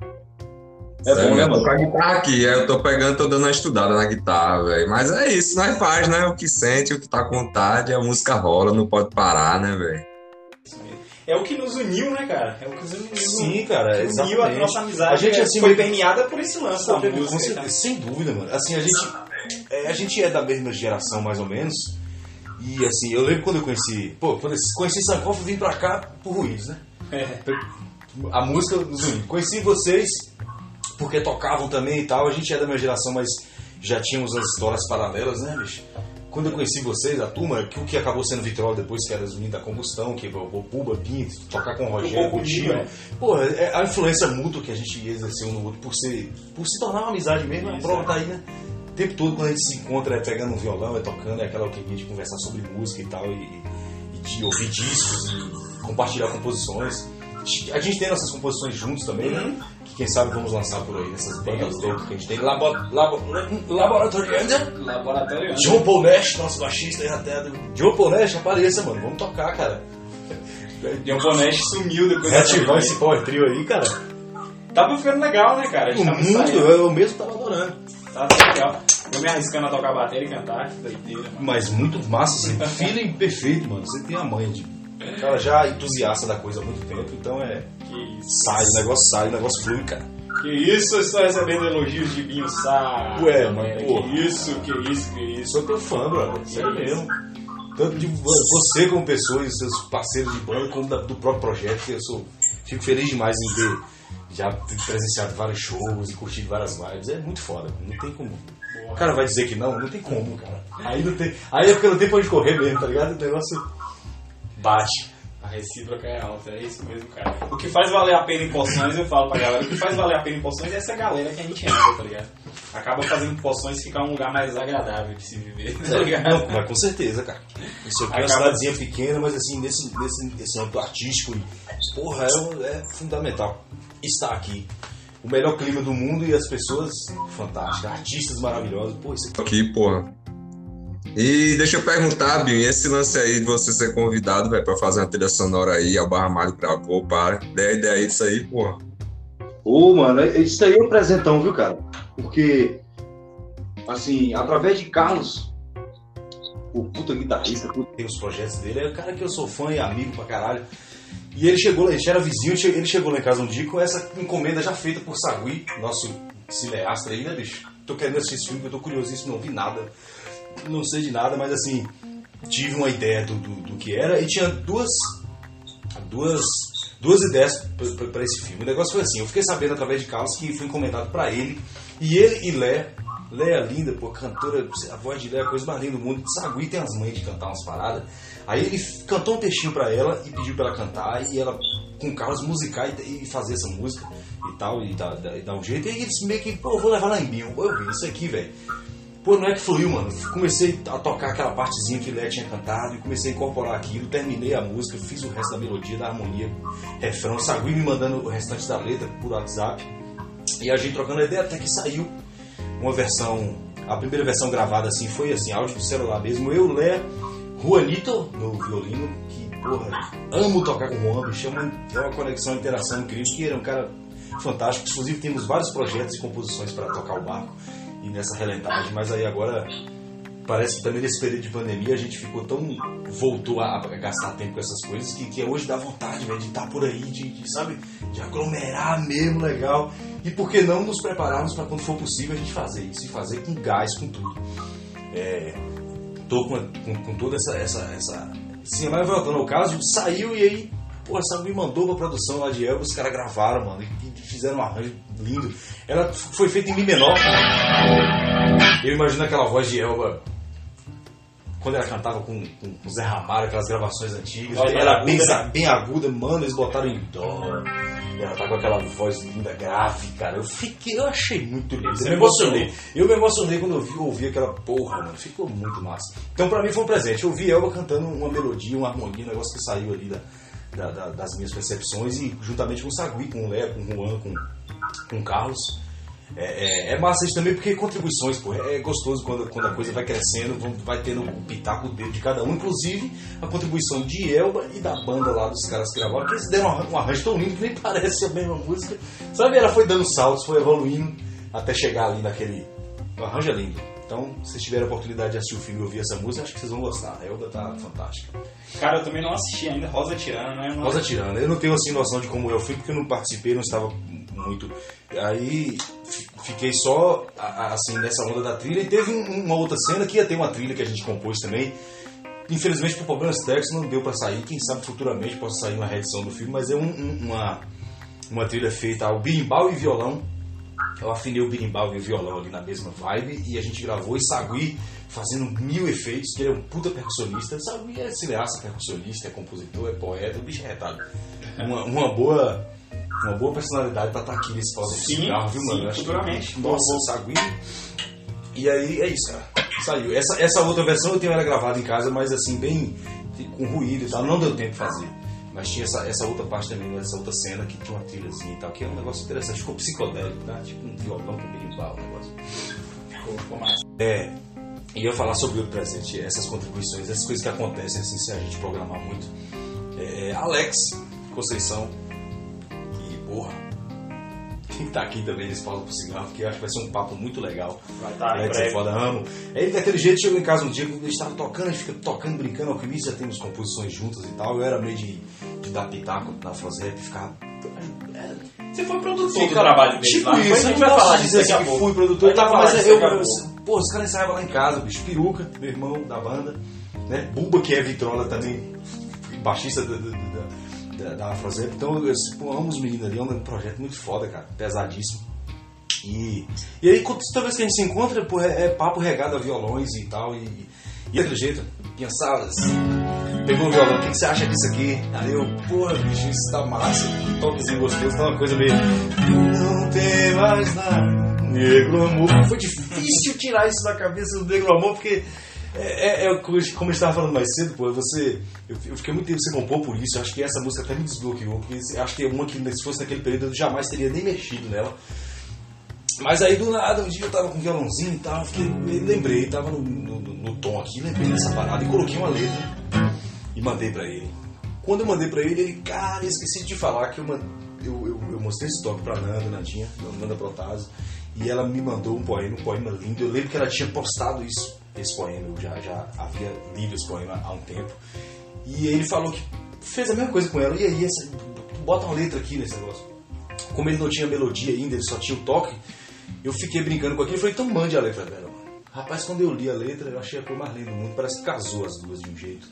É bom, né, Eu tô mano? com a guitarra aqui, aí eu tô pegando, tô dando uma estudada na guitarra, velho. Mas é isso, nós faz, né? O que sente, o que tá com vontade, a música rola, não pode parar, né, velho? É o que nos uniu, né, cara? É o que nos uniu. Sim, cara, que uniu a exatamente. nossa amizade. A gente, é, assim, foi permeada por esse lance da Com música. certeza, sem dúvida, mano. Assim, a gente, é, a gente é da mesma geração, mais ou menos. E assim, eu lembro quando eu conheci. Pô, quando eu conheci Sankofa, eu vim pra cá por ruídos, né? É. A música nos uniu. Conheci vocês porque tocavam também e tal. A gente é da minha geração, mas já tínhamos as histórias paralelas, né, bicho? Quando eu conheci vocês, a turma, que o que acabou sendo vitrola depois, que era os meninos da combustão, que o Puba, Pinto, tocar com o Rogério, com o Tio. é. Pô, é a influência mútua que a gente exerceu um no outro por, ser, por se tornar uma amizade mesmo, a Isso, prova é. tá aí, né? O tempo todo quando a gente se encontra é pegando um violão, é tocando, é aquela que a gente conversar sobre música e tal, e, e de ouvir discos e compartilhar composições. A gente tem nossas composições juntos também, né? Que quem sabe vamos lançar por aí, nessas bandas loucas que a gente tem. Labo, labo, Laboratorianda. Laboratório. John Paul Nash, nosso baixista aí até. John Paul Nash, apareça, mano. Vamos tocar, cara. John Bonesh sumiu depois Reativar esse power trio aí, cara. Tava ficando legal, né, cara? A O mundo, ensaiando. eu mesmo tava adorando. Tava legal. Eu me arriscando a tocar bateria e cantar, doideira, mano. Mas muito massa, assim. Feeling perfeito, mano. Você tem a manha de. O cara já é entusiasta da coisa há muito tempo, então é. Que isso. Sai, o negócio sai, o negócio flui, cara. Que isso, eu estou recebendo elogios de Binho Sá. Ué, mas, galera. pô. Que isso, que isso, que isso. Sou teu fã, brother. Sério mesmo. Tanto de você como pessoa e seus parceiros de banda, como do próprio projeto, que eu sou. Fico feliz demais em ter já presenciado vários shows e curtido várias vibes. É muito foda, não tem como. O cara vai dizer que não, não tem como, cara. Aí não tem. Aí é porque não tem pra onde correr mesmo, tá ligado? O negócio bate. A recíproca é alta, é isso mesmo, cara. O que faz valer a pena em poções, eu falo pra galera, o que faz valer a pena em poções é essa galera que a gente anda, tá ligado? Acaba fazendo poções ficar um lugar mais agradável de se viver, tá ligado? Não, mas com certeza, cara. Isso aqui é uma Acaba- cidadezinha pequena, mas assim, nesse, nesse, nesse âmbito artístico, e, porra, é, é fundamental estar aqui. O melhor clima do mundo e as pessoas fantásticas, artistas maravilhosos. Pô, isso aqui Aqui, porra. E deixa eu perguntar, Binho, esse lance aí de você ser convidado, velho, pra fazer uma trilha sonora aí, a Barra Mário gravou, para. Dê a ideia disso aí, porra. Ô, mano, isso aí é um presentão, viu, cara? Porque, assim, através de Carlos, o puta guitarrista, puta tem os projetos dele, é o cara que eu sou fã e amigo pra caralho. E ele chegou lá, ele já era vizinho, ele chegou lá em casa um dia com essa encomenda já feita por Sagui, nosso cineasta aí, né, bicho? Tô querendo assistir esse filme, eu tô curiosíssimo, não vi nada, não sei de nada, mas assim, tive uma ideia do, do, do que era e tinha duas, duas, duas ideias para esse filme. O negócio foi assim, eu fiquei sabendo através de Carlos que foi encomendado pra ele, e ele e Lé Léa linda, pô, cantora, a voz de Léa é a coisa mais linda do mundo. Sagui tem as mães de cantar umas paradas. Aí ele cantou um textinho pra ela e pediu pra ela cantar, e ela, com Carlos, musicar e, e fazer essa música e tal, e dar, um jeito. E eles meio que, pô, eu vou levar lá em. Pô, eu vi isso aqui, velho. Pô, não é que fluiu, mano. Comecei a tocar aquela partezinha que Léa tinha cantado e comecei a incorporar aquilo, terminei a música, fiz o resto da melodia, da harmonia, refrão, Sagui me mandando o restante da letra por WhatsApp. E a gente trocando a ideia até que saiu uma versão, a primeira versão gravada assim foi assim, áudio do celular mesmo. Eu, Léa, Juanito no violino, que, porra, amo tocar com o Juan, bicho, é uma, é uma conexão, interação incrível, que ele é um cara fantástico. Inclusive temos vários projetos e composições para tocar o barco e nessa relentagem, mas aí agora parece que também nesse período de pandemia a gente ficou tão. voltou a, gastar tempo com essas coisas que, que hoje dá vontade véio, de estar por aí, de, de, sabe, de aglomerar mesmo legal. E por que não nos prepararmos para quando for possível a gente fazer isso e fazer com gás, com tudo. É, tô com, com, com toda essa. essa, essa sim, mas voltando ao caso, saiu e aí Pô, essa me mandou pra produção lá de Elba, os caras gravaram, mano, e fizeram um arranjo lindo. Ela foi feita em Mi menor. Eu imagino aquela voz de Elba quando ela cantava com, com, com Zé Ramalho, aquelas gravações antigas. Ela aguda, bem, né? bem aguda, mano, eles botaram em dó. E ela tá com aquela voz linda, grave, cara. Eu fiquei, eu achei muito lindo. Você Eu me emocionou. emocionei. Eu me emocionei quando eu vi, ouvi aquela porra, mano. Ficou muito massa. Então pra mim foi um presente. Eu ouvi Elba cantando uma melodia, uma harmonia, um negócio que saiu ali da, da- da- das minhas percepções e juntamente com o Sagui, com o Léo, com o Juan, com, com o Carlos. É, é, é massa isso também porque contribuições, pô. É gostoso quando, quando a coisa vai crescendo, vai tendo um pitaco dele de cada um, inclusive a contribuição de Elba e da banda lá dos caras que gravaram, que eles deram um arran- arranjo tão lindo que nem parece a mesma música. Sabe, ela foi dando saltos, foi evoluindo até chegar ali naquele. Arranjo é lindo. Então, se vocês tiverem a oportunidade de assistir o filme e ouvir essa música, acho que vocês vão gostar. A Elba tá fantástica. Cara, eu também não assisti ainda. Rosa Tirana, né? Não- Rosa Tirana. Eu não tenho assim noção de como o filme, porque eu não participei, não estava muito. Aí fi- fiquei só assim nessa onda da trilha e teve um- uma outra cena que ia ter uma trilha que a gente compôs também. Infelizmente por problemas técnicos não deu para sair. Quem sabe futuramente possa sair uma reedição do filme, mas é um- um- uma uma trilha feita ao birimbau e violão. Eu afinei o birimbau e o violão ali na mesma vibe e a gente gravou e Sagui fazendo mil efeitos, que ele é um puta percussionista. Sagui é cineasta, percussionista, é compositor, é poeta, o bicho é retado. Uma, uma boa uma boa personalidade pra estar aqui nesse pausa Sim, cigarro, viu, mano? sim, Eu acho que-. Nossa, Sagui. E aí é isso, cara. Saiu. Essa, essa outra versão eu tenho ela gravada em casa, mas assim, bem com ruído e tal. Não deu tempo de fazer. Mas tinha essa, essa outra parte também, né, essa outra cena que tinha uma trilhazinha e tal, que é um negócio interessante. Ficou psicodélico, tá? Tipo um violão com berimbau, um negócio. Ficou, ficou massa. É, e eu ia falar sobre o presente, essas contribuições, essas coisas que acontecem assim, se a gente programar muito. É, Alex Conceição, e porra, quem tá aqui também nesse pausa pro cigarro, porque eu acho que vai ser um papo muito legal. Vai estar em Alex é foda, amo. Ele daquele jeito chegou em casa um dia, quando ele estava tocando, a gente fica tocando, brincando, alquimista, já temos composições juntas e tal. Eu era meio de, de dar pitaco na Frozep e ficar. Você foi produtor do trabalho dele Tipo lá. isso, eu a gente não vai falar disso dizer daqui a que pouco. fui produtor e Vai tal, falar mas eu, a eu, pô, os caras ensaiavam lá em casa, bicho. Peruca, meu irmão da banda, né? Buba, que é vitrola também, baixista da, da, da, da, da Afrozep. Então, eu amo os meninos ali, é um projeto muito foda, cara, pesadíssimo. E, e aí, toda vez que a gente se encontra, pô, é, é papo regado a violões e tal. E, e outro jeito, pensadas. Pegou o violão, o que, que você acha disso aqui? Aí eu, porra, bicho, isso tá massa, que toquezinho gostoso, tá uma coisa meio. Não tem mais nada, negro amor. Foi difícil tirar isso da cabeça do negro amor, porque é, é, é como eu estava falando mais cedo, pô, você. Eu, eu fiquei muito tempo sem compor por isso, acho que essa música até me desbloqueou, porque acho que é uma que se fosse naquele período eu jamais teria nem mexido nela. Mas aí do nada, um dia eu tava com violãozinho e tal, fiquei, lembrei, tava no, no- no- tom aqui, lembrei dessa parada e coloquei uma letra e mandei pra ele. Quando eu mandei pra ele, ele, cara, esqueci de falar que eu, eu, eu, eu mostrei esse toque pra Nanda, Nandinha, Nanda Protásio, e ela me mandou um poema, um poema lindo. Eu lembro que ela tinha postado isso, esse poema, eu já, já havia lido esse poema há um tempo. E ele falou que fez a mesma coisa com ela, e aí, essa, bota uma letra aqui nesse negócio. Como ele não tinha melodia ainda, ele só tinha o toque, eu fiquei brincando com aquilo e falei, então mande a letra dela. Rapaz, quando eu li a letra, eu achei a cor mais linda do mundo, parece que casou as duas de um jeito.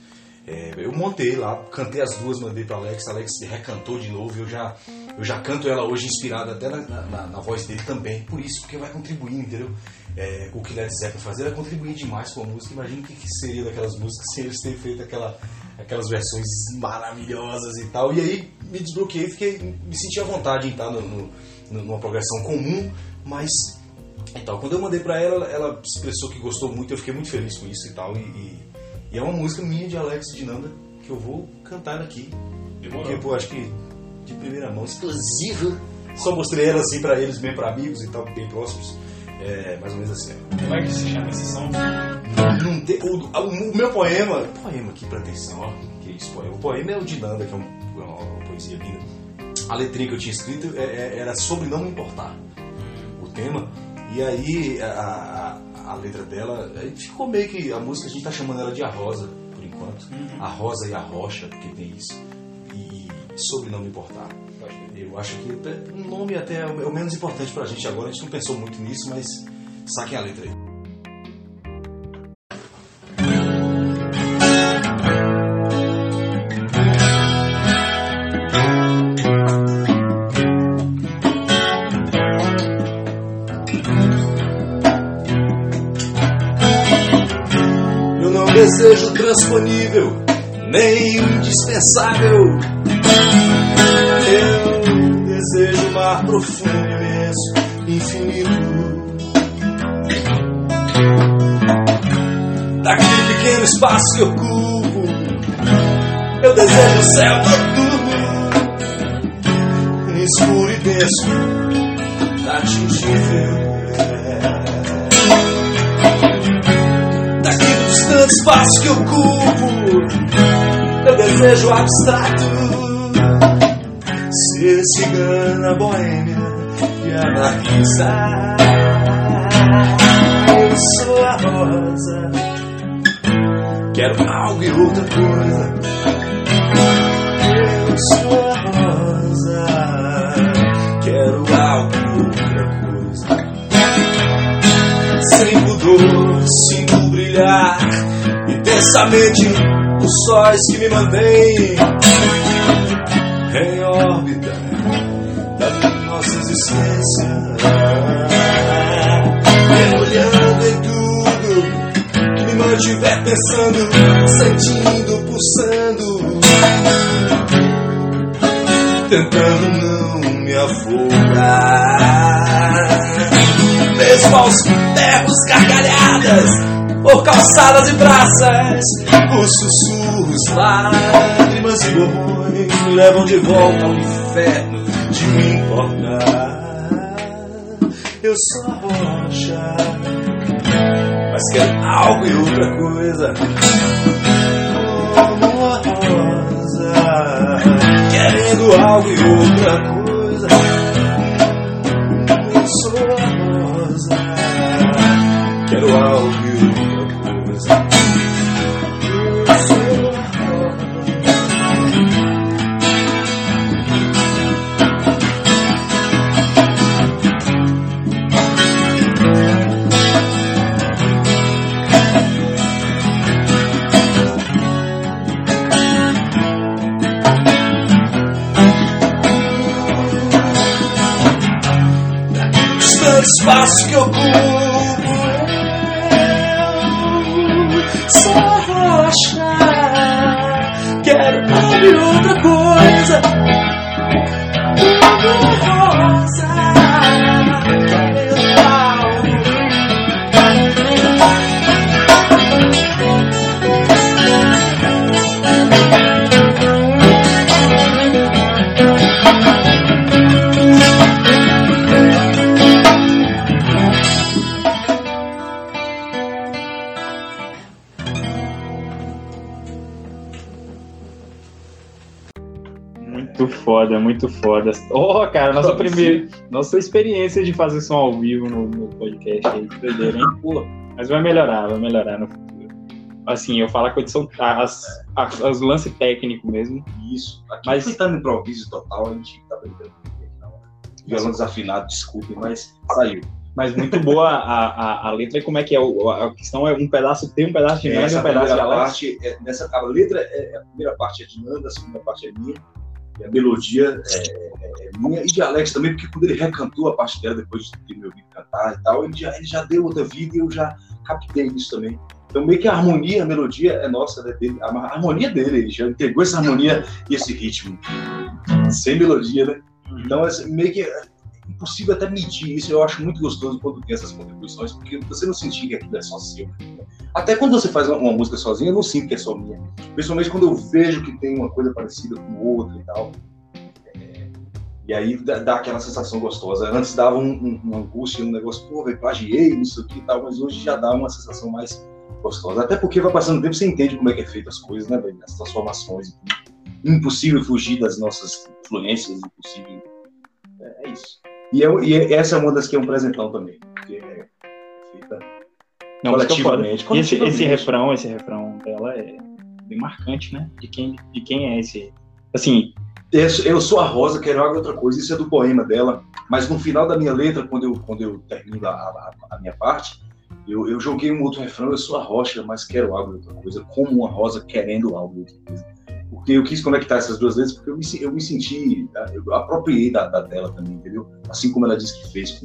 É, eu montei lá, cantei as duas, mandei para Alex, Alex recantou de novo, eu já, eu já canto ela hoje inspirada até na- na- na voz dele também, por isso, porque vai contribuir, entendeu? É, o que Led Zeppelin fazia era contribuir demais com a música. Imagina o que, que seria daquelas músicas se eles terem feito aquela, aquelas versões maravilhosas e tal. E aí me desbloqueei, fiquei, me senti à vontade em estar no, no, numa progressão comum, mas e tal. Quando eu mandei pra ela, ela expressou que gostou muito, eu fiquei muito feliz com isso e tal. E, e- e é uma música minha de Alex e de Nanda que eu vou cantar aqui. Porque, pô, acho que de primeira mão, exclusiva. Só mostrei ela assim pra eles, bem pra amigos e tal, bem próximos. É, mais ou menos assim. Como é que se chama esse som? Tem- o, o- meu poema. Poema aqui, presta atenção, ó. Que isso, poema. O poema é o de Nanda, que é um- uma, uma poesia linda. A letrinha que eu tinha escrito é- é- era sobre não me importar. O tema. E aí a, a, a letra dela. ficou meio que. A música a gente tá chamando ela de A Rosa, por enquanto. A Rosa e a Rocha, porque tem isso. E sobre não me importar. Eu acho que um nome até é o é o menos importante pra gente agora. A gente não pensou muito nisso, mas saquem a letra aí. Eu não desejo transponível, nem indispensável. Profundo, imenso, infinito. Daquele pequeno espaço que ocupo, eu desejo o céu noturno, escuro e denso, inatingível. Daquele distante espaço que ocupo, eu desejo abstrato. Cigana, boêmia e anarquista. Eu sou a rosa, quero algo e outra coisa. Eu sou a rosa, quero algo e outra coisa sem pudor, sinto brilhar intensamente os sóis que me mantêm mantiver pensando, sentindo, pulsando, tentando não me afogar. Mesmo aos berros, gargalhadas, por calçadas e praças, os sussurros, lágrimas e borrões me levam de volta ao inferno de me importar. Eu sou a rocha, mas algo e outra coisa. Como a rosa, querendo algo e outra coisa. Eu sou a rosa, quero algo espaço foda, foda. Oh, cara, nossa primeira, nossa experiência de fazer som ao vivo no, no podcast aí, doideira, hein? Pô, mas vai melhorar, vai melhorar no futuro. Assim, eu falo que a edição, as, as, as lance técnico mesmo. Isso. Aqui Mas- no improviso total, a gente tá brincando. Violão desafinado, desculpem, mas saiu. Mas muito boa a, a, a letra e como é que é? O- A questão é um pedaço, tem um pedaço de Nanda e um pedaço de parte, é, nessa, a letra, é, a primeira parte é de Nanda, a segunda parte é minha. E a melodia é, é, é minha e de Alex também, porque quando ele recantou a parte dela, depois de ter me ouvido cantar e tal, ele já, ele já deu outra vida e eu já captei isso também. Então, meio que a harmonia, a melodia é nossa, né, dele, a harmonia dele, ele já entregou essa harmonia e esse ritmo, sem melodia, né? Então, meio que impossível até medir isso. Eu acho muito gostoso quando tem essas contribuições, porque você não sentir que aquilo é só seu. Até quando você faz uma, música sozinha, eu não sinto que é só minha. Principalmente quando eu vejo que tem uma coisa parecida com outra e tal. É, e aí dá, aquela sensação gostosa. Antes dava um, um, uma angústia, um negócio, pô, velho, plagiei, não sei o que e tal, mas hoje já dá uma sensação mais gostosa. Até porque vai passando o tempo, você entende como é que é feito as coisas, né, velho? As transformações. Impossível fugir das nossas influências, impossível. É, é isso. E, eu, e essa é uma das que é um presentão também. Porque é feita não, coletivamente. coletivamente. Esse, esse refrão, esse refrão dela é bem marcante, né? De quem, de quem é esse. Assim. Eu sou a Rosa, quero algo outra coisa. Isso é do poema dela. Mas no final da minha letra, quando eu, quando eu termino a, a, a minha parte, eu, eu, joguei um outro refrão. Eu sou a rocha, mas quero algo outra coisa. Como uma rosa querendo algo outra coisa. Porque eu quis conectar essas duas letras, porque eu me, eu me senti. Eu apropriei da, da dela também, entendeu? Assim como ela disse que fez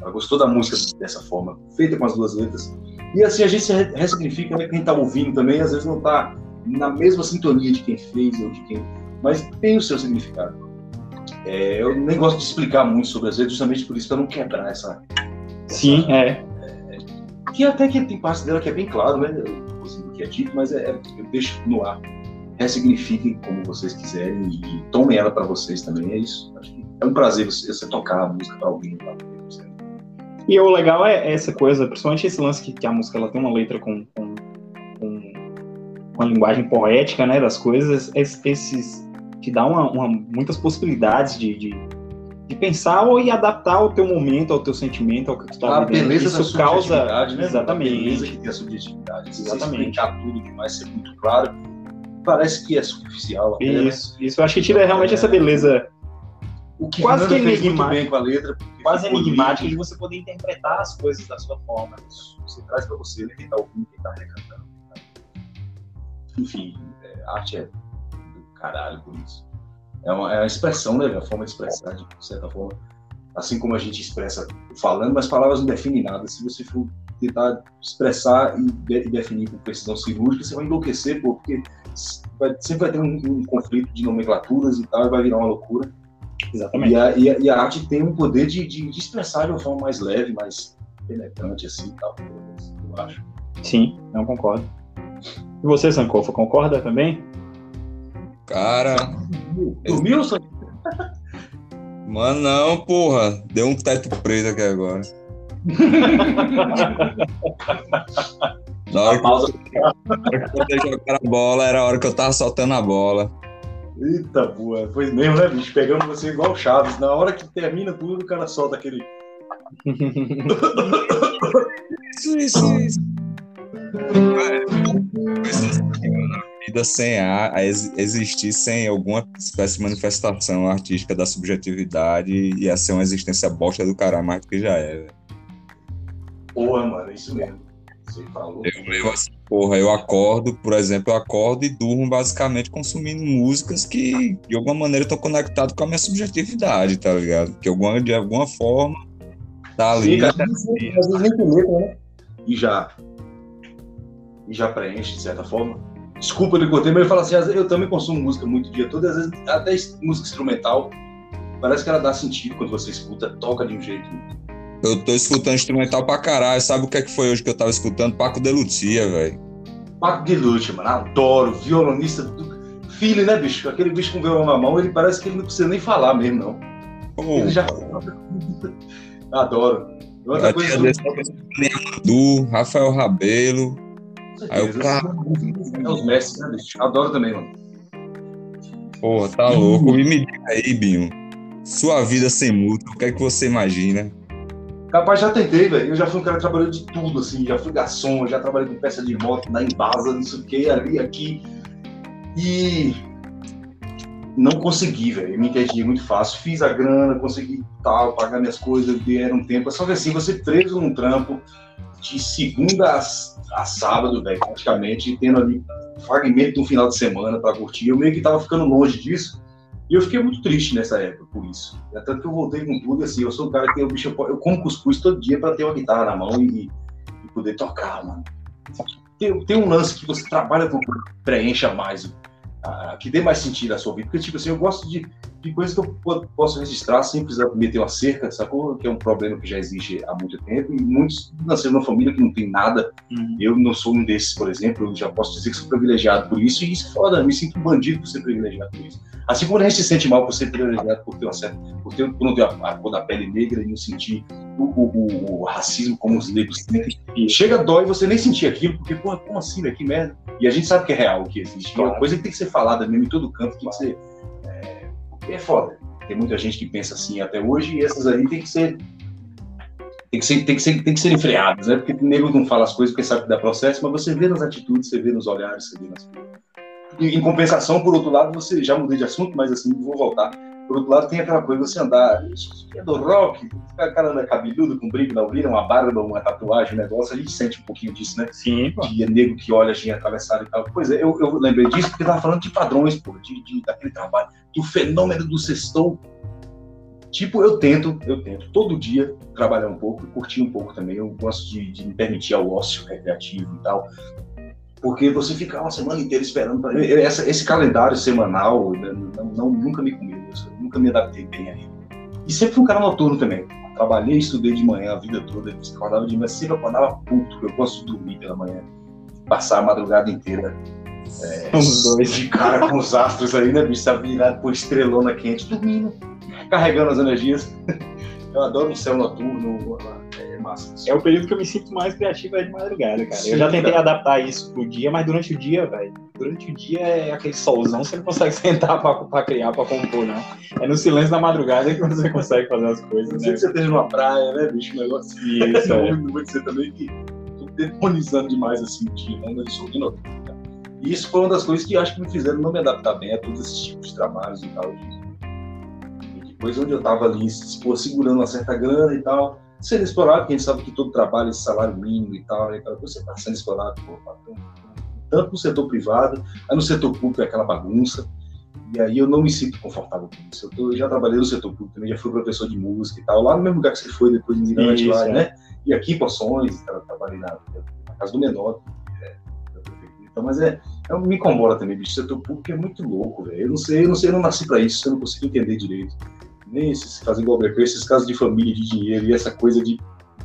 ela gostou da música dessa forma, feita com as duas letras. E assim a gente se ressignifica, né? Quem está ouvindo também, às vezes não está na mesma sintonia de quem fez ou de quem. Mas tem o seu significado. É, eu nem gosto de explicar muito sobre as letras, justamente por isso, para não quebrar essa. Sim, essa, é. é. Que até que tem parte dela que é bem claro, né? O que é dito, mas é, é, eu deixo no ar. Ressignifiquem como vocês quiserem e tomem ela para vocês também. É isso. Que é um prazer você, você tocar a música para alguém. Pra e o legal é essa coisa, principalmente esse lance que, que a música ela tem uma letra com, com, com, uma linguagem poética, né, das coisas, esses te dá uma, uma muitas possibilidades de, de, de, pensar ou e adaptar ao teu momento, ao teu sentimento, ao que tu está vivendo. A beleza Isso causa, né? exatamente, a beleza que tem a subjetividade. Exatamente. você explicar tudo demais, ser muito claro, parece que é superficial. Né? isso, né? isso eu acho que tira realmente é, essa beleza o que quase que enigmático, com a letra, quase enigmático de você poder interpretar as coisas da sua forma. Você traz para você né, quem está ouvindo, quem está recantando. Enfim, é, arte é do caralho por isso. É uma, é uma expressão, né? A forma de expressar, de certa forma. Assim como a gente expressa falando, mas palavras não definem nada. Se você for tentar expressar e, de, definir com precisão cirúrgica, você vai enlouquecer, pô, porque vai, sempre vai ter um, um conflito de nomenclaturas e tal, e vai virar uma loucura. Exatamente. E a, e a, e a arte tem um poder de, de, de, expressar de uma forma mais leve, mais penetrante, assim, tal, eu acho. Sim, não concordo. E você, Sankofa, concorda também? Cara. Dormiu, Sankofa? Mano, não, porra. Deu um teto preto aqui agora. Na hora que eu jogar a bola, era a hora que eu tava soltando a bola. Eita, boa. Foi mesmo, né, bicho? Pegamos você igual Chaves. Na hora que termina tudo, o cara solta aquele. isso, isso, isso. vida sem a, a existir sem alguma espécie de manifestação artística da subjetividade ia ser uma existência bosta do caralho mais do que já é. Porra, mano, é isso mesmo. Eu, eu, assim, porra, eu acordo, por exemplo, eu acordo e durmo basicamente consumindo músicas que, de alguma maneira, estão conectado com a minha subjetividade, tá ligado? Que alguma, de alguma forma tá ali. Sim, cara, né? E já. E já preenche, de certa forma. Desculpa, ele cortei, mas ele fala assim: eu também consumo música muito dia todo, às vezes até música instrumental. Parece que ela dá sentido quando você escuta, toca de um jeito eu tô escutando instrumental pra caralho. Sabe o que é que foi hoje que eu tava escutando? Paco de Lucia, velho. Paco de Lucia, mano. Adoro. Violonista do... Filho, né, bicho? Aquele bicho com violão na mão, ele parece que ele não precisa nem falar mesmo, não. Oh, ele já... Adoro. Outra coisa do... Rafael Rabelo. Aí o cara... É os mestres, né, bicho? Adoro também, mano. Porra, tá louco. E me diga aí, Binho. Sua vida sem música, o que é que você imagina? Capaz, já tentei, velho. Eu já fui um cara que trabalhou de tudo, assim. Já fui garçom, já trabalhei com peça de moto, na Embasa, não sei o que, ali, aqui. E não consegui, velho. Me entendi muito fácil. Fiz a grana, consegui tal, pagar minhas coisas, era um tempo. Só que assim, você preso num trampo de segunda a, a sábado, velho, praticamente, tendo ali fragmento de um final de semana para curtir. Eu meio que tava ficando longe disso. E eu fiquei muito triste nessa época por isso. É tanto que eu voltei com tudo, assim, eu sou um cara que eu, bicho, eu como cuscuz todo dia para ter uma guitarra na mão e, e poder tocar, mano. Tem, tem um lance que você trabalha com preencha mais, ah, que dê mais sentido à sua vida. Porque, tipo assim, eu gosto de, de coisas que eu po- posso registrar sem precisar meter uma cerca, sacou? Que é um problema que já existe há muito tempo. E muitos nasceram numa família que não tem nada. Eu não sou um desses, por exemplo. Eu já posso dizer que sou privilegiado por isso. E isso é foda. Eu me sinto um bandido por ser privilegiado por isso. Assim como a gente se sente mal por ser privilegiado por ter uma certa. por, ter, por não ter a, a cor da pele negra e não sentir o, o- o- racismo como os negros sentem. Chega dói você nem sentir aquilo, porque, pô, como assim, velho? Que merda. E a gente sabe que é real o que existe. E é uma Claro. coisa que tem que ser falada mesmo em todo canto, tem que ser. É, é foda. Tem muita gente que pensa assim até hoje, e essas aí tem que ser. Tem que, ser, tem, que ser, tem que serem freadas, né? Porque o nego não fala as coisas porque sabe que dá processo, mas você vê nas atitudes, você vê nos olhares, você vê nas coisas. Em compensação, por outro lado, você já mudei de assunto, mas assim, vou voltar. Por outro lado, tem aquela coisa de você andar, é do rock, o cara anda cabeludo, com brinco na orelha, uma barba, uma tatuagem, um negócio, a gente sente um pouquinho disso, né? Sim, pô. de nego que olha a gente atravessado e tal. Pois é, eu, eu lembrei disso porque tava falando de padrões, pô, de, de- daquele trabalho, do fenômeno do sextou. Tipo, eu tento, eu tento todo dia trabalhar um pouco curtir um pouco também. Eu gosto de, de me permitir ao ócio recreativo e tal. Porque você ficar uma semana inteira esperando para essa, esse calendário semanal né, não, não- nunca me eu nunca me adaptei bem a ele. E sempre fui um cara noturno também. Trabalhei, estudei de manhã a vida toda, acordava de manhã, sempre acordava puto, eu gosto de dormir pela manhã passar a madrugada inteira Os dois. de cara com os astros aí, né, bicho? Tá virado por estrelona quente, dormindo, carregando as energias. Eu adoro o céu noturno, é massa. É o período que eu me sinto mais criativo é de madrugada, cara. Sim, eu já tentei cara. adaptar isso pro dia, mas durante o dia, velho, durante o dia é aquele solzão, você não consegue sentar pra, pra criar, pra compor, não. É no silêncio da madrugada que você consegue fazer as Não coisas, sei né? que você esteja numa praia, né, bicho? Um negócio. Isso, é. Não vou dizer também que tô demonizando demais assim de onda de sol de cara. E isso foi uma das coisas que eu acho que me fizeram não me adaptar bem a todos esses tipos de trabalhos e tal. Depois onde eu tava ali, pô, segurando uma certa grana e tal, sendo explorado, porque a gente sabe que todo trabalho, esse salário mínimo e tal, né, você tá sendo explorado, pô, patrão. tanto no setor privado, aí no setor público é aquela bagunça. E aí eu não me sinto confortável com isso. Eu, tô- eu já trabalhei no setor público também, já fui professor de música e tal, lá no mesmo lugar que você foi depois em Mirante, lá, é. né? E aqui em Poções, trabalhei na, na casa do menor. é. Então, mas é, é, me incomoda também, bicho. O setor público é muito louco, velho. Eu não sei, eu não sei, eu não nasci pra isso, eu não consigo entender direito. Nem esses casos igual Becker, esses casos de família, de dinheiro e essa coisa de,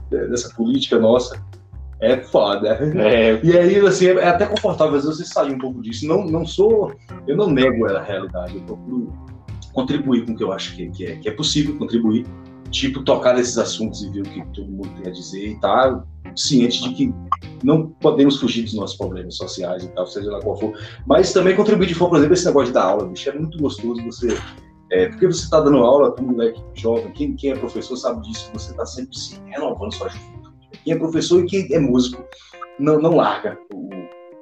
dessa política nossa. É foda. É, E aí, assim, é até confortável às vezes você sair um pouco disso. Não, não sou. Eu não nego a realidade. Eu procuro contribuir com o que eu acho que, que é, que é possível contribuir. Tipo, tocar nesses assuntos e ver o que todo mundo tem a dizer e tá ciente de que não podemos fugir dos nossos problemas sociais e tal, seja lá qual for. Mas também contribuir de forma, por exemplo, esse negócio dar aula, bicho. É muito gostoso você. É, porque você está dando aula para um moleque jovem, quem, quem é professor sabe disso, você está sempre se renovando sua juventude. Quem é professor e quem é músico não, não larga o,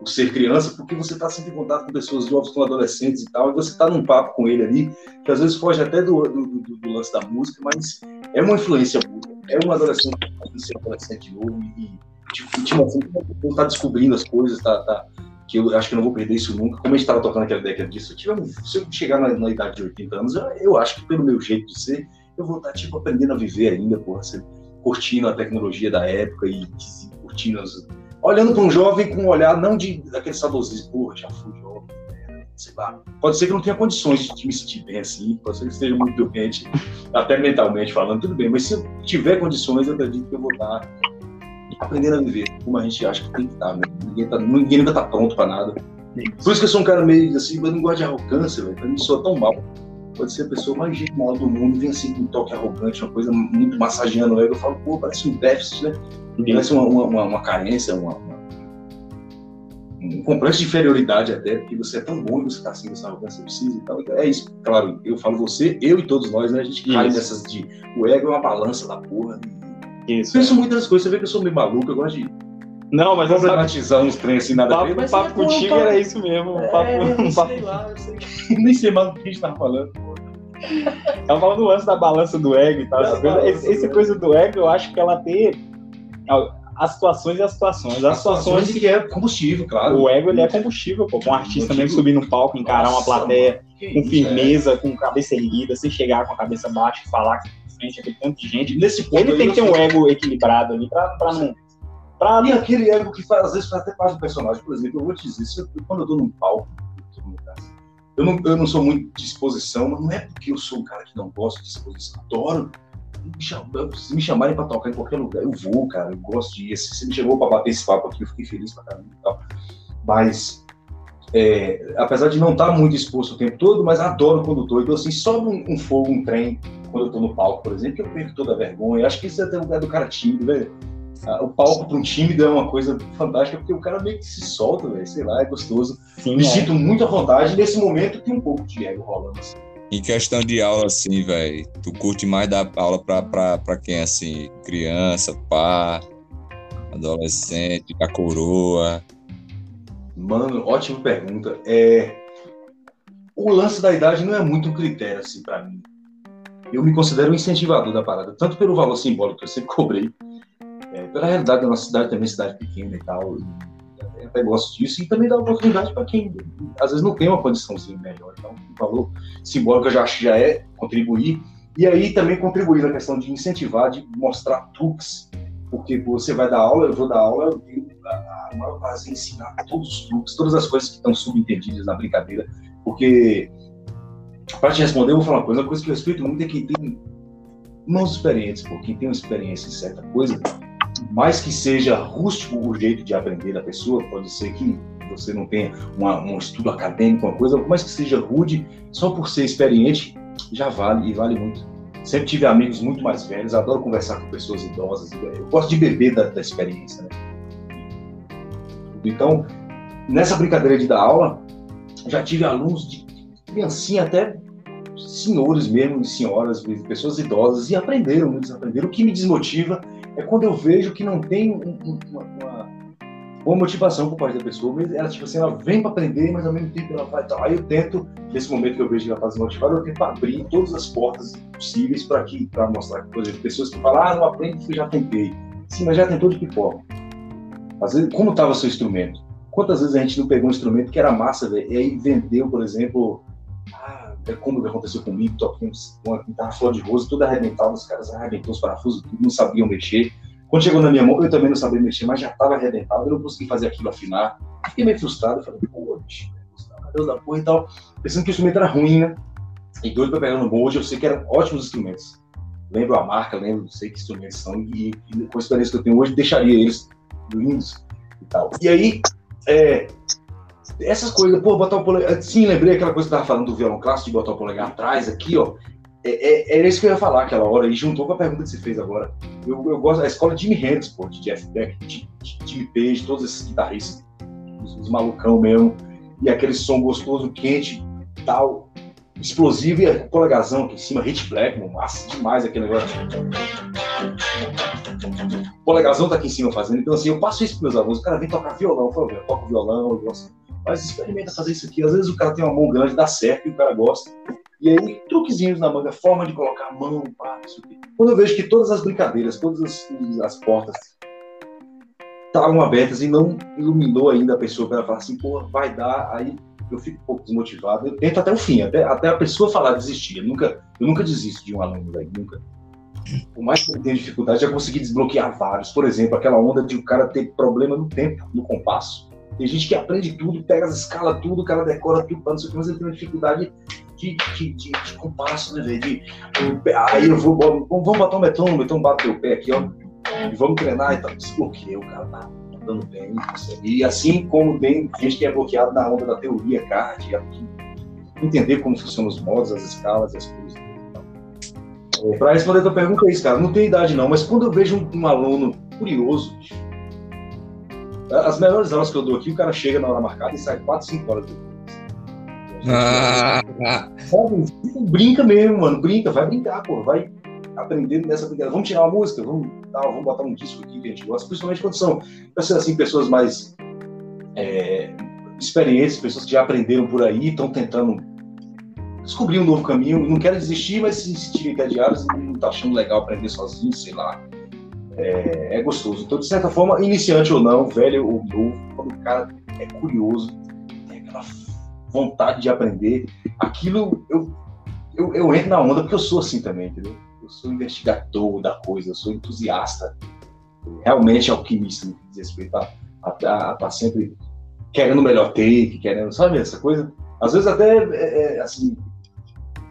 o ser criança, porque você está sempre em contato com pessoas jovens, com adolescentes e tal, e você está num papo com ele ali, que às vezes foge até do, do, do- do lance da música, mas é uma influência boa. É um adolescente ser adolescente novo e, tipo, tipo assim, está descobrindo as coisas, tá, tá, que eu acho que eu não vou perder isso nunca. Como a gente estava tocando aquela década disso, eu, se eu chegar na, na idade de 80 anos, eu, eu acho que pelo meu jeito de ser, eu vou estar tipo, aprendendo a viver ainda, porra, assim, curtindo a tecnologia da época e curtindo as, olhando para um jovem com um olhar não de daquele saudosismo, porra, já fui jovem, né, sei lá. Pode ser que eu não tenha condições de me sentir bem assim, pode ser que esteja muito doente, até mentalmente falando, tudo bem, mas se eu tiver condições, eu acredito que eu vou estar aprendendo a viver, como a gente acha que tem que estar, né? Ninguém, tá, ninguém nunca tá pronto para nada. Por isso que eu sou um cara meio assim, mas não gosto de arrogância, velho. Pra mim, sou tão mal. Pode ser a pessoa mais genial do mundo, vem assim com um toque arrogante, uma coisa muito massageando o ego. Eu falo, pô, parece um déficit, né? Parece uma, uma, uma, uma carência, uma, uma- um complexo de inferioridade até, porque você é tão bom e você tá assim, essa arrogância precisa e tal. Então, é isso. Claro, eu falo você, eu e todos nós, né? A gente cai Isso. nessas de. O ego é uma balança da porra. E... Isso. Penso muito nessas coisas, você vê que eu sou meio maluco, eu gosto de Não, mas eu sabe, problematizar uns trem assim, nada a ver. papo, Mas papo é, contigo papo- era isso mesmo. Um papo, É, um papo sei lá, eu sei que- nem sei mais o que a gente tava falando. Ela falando do lance da balança do ego e tal. Essa coisa, balança esse, essa coisa do ego, eu acho que ela tem as situações e as situações. As situações que é combustível, claro. O ego ele é combustível, pô. Um artista mesmo subir no palco, encarar uma Nossa, plateia Que com firmeza, com cabeça erguida, sem chegar com a cabeça baixa e falar em frente aquele tanto de gente. Nesse ponto Ele tem que ter um ego equilibrado ali pra, pra não. Pra E aquele ego que faz, às vezes faz até parte do personagem. Por exemplo, eu vou te dizer, eu- quando eu tô num palco, eu não, eu não sou muito de exposição, mas não é porque eu sou um cara que não gosta de exposição. Adoro. Se me chamarem pra tocar em qualquer lugar, eu vou, cara. Eu gosto de ir. Se você me chamou pra bater esse papo aqui, eu fiquei feliz pra caramba e tal. Mas, é, apesar de não estar muito exposto o tempo todo, mas adoro quando tô. Então, assim, sobe um, um fogo, um trem, quando eu tô no palco, por exemplo, que eu perco toda a vergonha. Acho que isso é até o lugar do cara tímido, velho. Ah, O palco para um tímido é uma coisa fantástica, porque o cara meio que se solta, velho. Sei lá, é gostoso. sim, Me é. sinto muito à vontade. Nesse momento tem um pouco de ego rolando. Assim. Em questão de aula, assim, velho, tu curte mais dar aula pra, pra, pra quem, assim, criança, pá, adolescente, pra coroa? Mano, ótima pergunta. É... O lance da idade não é muito um critério, assim, para mim. Eu me considero um incentivador da parada, tanto pelo valor simbólico que eu sempre cobrei, é, pela realidade da nossa cidade, também cidade pequena e tal. Eu até gosto disso, e também dá oportunidade para quem, às vezes, não tem uma condiçãozinha melhor. Então, o valor simbólico já já é contribuir. E aí também contribuir na questão de incentivar, de mostrar truques. Porque você vai dar aula, eu vou dar aula, a, a maior prazer em ensinar todos os truques, todas as coisas que estão subentendidas na brincadeira. Porque, para te responder, eu vou falar uma coisa. Uma coisa que eu respeito muito é que tem mãos experientes, pô. Quem tem uma experiência em certa coisa, mais que seja rústico o jeito de aprender da pessoa, pode ser que você não tenha uma- um estudo acadêmico, uma coisa, mais que seja rude, só por ser experiente, já vale e vale muito. Sempre tive amigos muito mais velhos, adoro conversar com pessoas idosas, eu gosto de beber da, da experiência, né? Então, nessa brincadeira de dar aula, já tive alunos de criancinha até senhores mesmo, senhoras, pessoas idosas, e aprenderam, muitos aprenderam. O que me desmotiva é quando eu vejo que não tem um- um- uma, uma, motivação por parte da pessoa, ela, tipo assim, ela vem para aprender, mas ao mesmo tempo ela vai tal. Aí eu tento, nesse momento que eu vejo que ela está desmotivada, eu tento abrir todas as portas possíveis para que, para mostrar, por exemplo, pessoas que falam, ah, não aprende porque já tentei. Sim, mas já tentou de forma? Às vezes, como estava seu instrumento? Quantas vezes a gente não pegou um instrumento que era massa, velho, e aí vendeu, por exemplo, ah, é como aconteceu comigo, toquei uma guitarra flor de rosa, toda arrebentada, os caras arrebentou os parafusos, tudo, não sabiam mexer. Quando chegou na minha mão, eu também não sabia mexer, mas já estava arrebentado, eu não consegui fazer aquilo afinar. Fiquei meio frustrado, falei, pô, bicho, meu Deus da porra e tal. Pensando que o instrumento era ruim, né? E doido pra pegar no bom, hoje eu sei que eram ótimos instrumentos. Lembro a marca, lembro, sei que instrumentos são, e, e com a experiência que eu tenho hoje, deixaria eles lindos e tal. E aí, é, essas coisas, pô, botar o polegar. Sim, lembrei aquela coisa que eu tava falando do violão clássico, de botar o polegar atrás aqui, ó. É, é, era isso que eu ia falar aquela hora, e juntou com a pergunta que você fez agora. Eu, eu gosto da escola de Jimi Hendrix, pô, de Jeff Beck, de, de Jimmy Page, todos esses guitarristas, os, os malucão mesmo, e aquele som gostoso, quente, tal, explosivo, e a polegarzão aqui em cima, Hit Black, mano, massa demais aquele negócio. O polegarzão tá aqui em cima fazendo, então assim, eu passo isso pros meus alunos, o cara vem tocar violão, eu falo, eu toco violão, eu gosto. Mas experimenta fazer isso aqui. Às vezes o cara tem uma mão grande, dá certo e o cara gosta. E aí, truquezinhos na manga, forma de colocar a mão, pá, isso aqui. Quando eu vejo que todas as brincadeiras, todas as, as portas estavam abertas e não iluminou ainda a pessoa para falar assim, pô, vai dar, aí eu fico um pouco desmotivado. Eu tento até o fim, até, até a pessoa falar desistir. Eu nunca, eu nunca desisto de um aluno, velho, nunca. Por mais que eu tenha dificuldade, já consegui desbloquear vários. Por exemplo, aquela onda de o cara ter problema no tempo, no compasso. Tem gente que aprende tudo, pega as escalas, tudo, o cara decora tudo, não sei o que, mas ele tem uma dificuldade de, de, de, de compasso, né, velho? De- eu- Aí eu vou, vamos, botar um metrônomo, então bate o pé aqui, ó, e vamos treinar e tal. Desbloqueei, o cara tá andando bem. E assim como tem gente que é bloqueado na onda da teoria, card, entender como funcionam os modos, as escalas, as coisas. e. É, Para responder a tua pergunta, é isso, cara. Não tem idade, não, mas quando eu vejo um, um aluno curioso, bicho, as melhores aulas que eu dou aqui, o cara chega na hora marcada e sai 4, 5 horas depois. Ah, Sabe? Brinca mesmo, mano. Brinca, vai brincar, pô. Vai aprender nessa brincadeira. Vamos tirar uma música, vamos, tal, vamos botar um disco aqui que a gente gosta, principalmente quando são assim, pessoas mais é, experientes, pessoas que já aprenderam por aí, estão tentando descobrir um novo caminho, não querem desistir, mas se sentirem entediados não tá achando legal aprender sozinho, sei lá. É, é gostoso. Então, de certa forma, iniciante ou não, velho ou novo, quando o cara é curioso, tem aquela vontade de aprender. Aquilo, eu, eu, eu entro na onda porque eu sou assim também, entendeu? Eu sou investigador da coisa, eu sou entusiasta. Realmente alquimista no que diz respeito a estar tá sempre querendo melhor take, querendo, sabe essa coisa? Às vezes até, é, é, assim,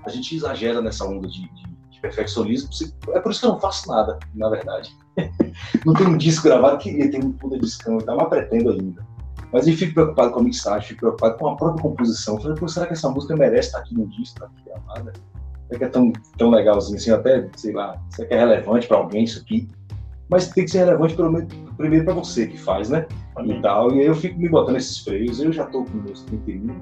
a gente exagera nessa onda de, de, de, perfeccionismo. É por isso que eu não faço nada, na verdade. Não tenho um disco gravado, queria ter um puta discão e tal, mas pretendo ainda. Mas eu fico preocupado com a mixagem, fico preocupado com a própria composição. Eu falei, pô, será que essa música merece estar aqui no disco, estar aqui gravada? Será que é tão, tão legalzinho assim, até, sei lá, será que é relevante para alguém isso aqui? Mas tem que ser relevante pelo menos, primeiro para você que faz, né? E tal. E aí eu fico me botando esses freios. Eu já tô com meus 31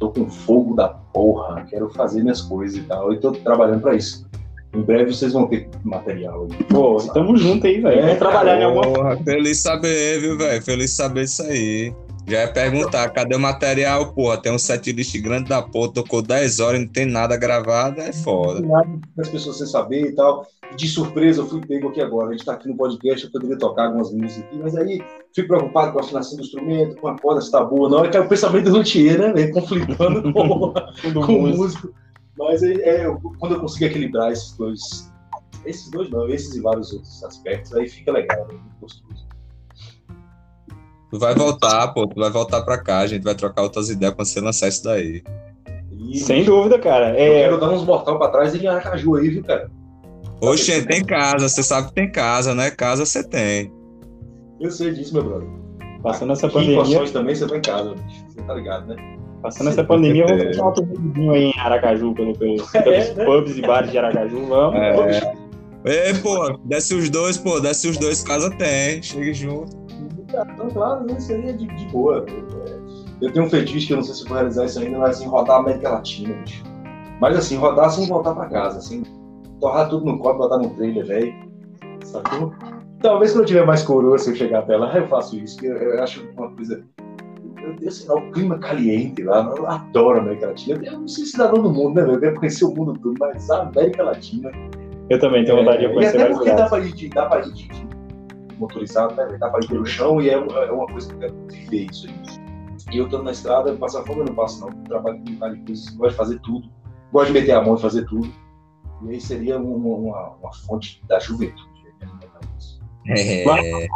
tô com fogo da porra, quero fazer minhas coisas e tal. E tô trabalhando para isso. Em breve vocês vão ter material aí. Pô, tamo junto aí, velho. É, Vamos trabalhar em alguma porra. Feliz saber, viu, velho? Feliz saber isso aí. Já ia perguntar, cadê o material? Porra, tem um setlist grande da porra, tocou 10 horas e não tem nada gravado, é foda. Nada as pessoas sem saber e tal. De surpresa, eu fui pego aqui agora. A gente tá aqui no podcast, eu poderia tocar algumas músicas aqui, mas aí fico preocupado com a afinação do instrumento, com a corda se tá boa. Não, é que é o pensamento do luthier, né? Vem conflitando com, com o músico. Mas é, é, quando eu consigo equilibrar esses dois, esses dois não, esses e vários outros aspectos, aí fica legal, né? gostoso. Tu vai voltar, pô, tu vai voltar pra cá, a gente vai trocar outras ideias quando você lançar isso daí. E... Sem dúvida, cara. É... Eu quero dar uns mortal pra trás e em Aracaju aí, viu, cara? Oxe, tem casa, você sabe que tem casa, né? Casa você tem. Eu sei disso, meu brother. Passando essa pandemia. também você tá em casa, bicho. Você tá ligado, né? Passando essa pandemia, vamos fazer um aí em Aracaju, pelo, pelos, é, pelos né? pubs e bares de Aracaju. Vamos. É. Ei, pô, desce os dois, pô, desce os dois, casa tem. Chega junto. Então, claro, isso aí é de, de boa. Eu tenho um fetiche que eu não sei se vou realizar isso ainda, mas assim, rodar a América Latina, bicho. Mas assim, rodar sem voltar pra casa, assim, torrar tudo no copo, botar no trailer, velho. Sacou? Talvez quando eu tiver mais coroa, se eu chegar até lá, eu faço isso, porque eu, eu acho uma coisa. Eu, eu sei lá, o clima caliente lá, eu adoro a América Latina. Eu não sei cidadão do mundo, né? Eu quero conhecer o mundo todo, mas a América Latina. Eu também tenho vontade de conhecer. E até porque dá pra de, dá pra de motorizado, né? Dá pra ir pelo chão e é, é uma coisa que eu quero viver isso aí. E eu tô na estrada, passar fome eu não passo, não. Eu trabalho com um de coisas, gosto de fazer tudo, gosto de meter a mão e fazer tudo. E aí seria uma, uma, uma fonte da juventude. Né? É.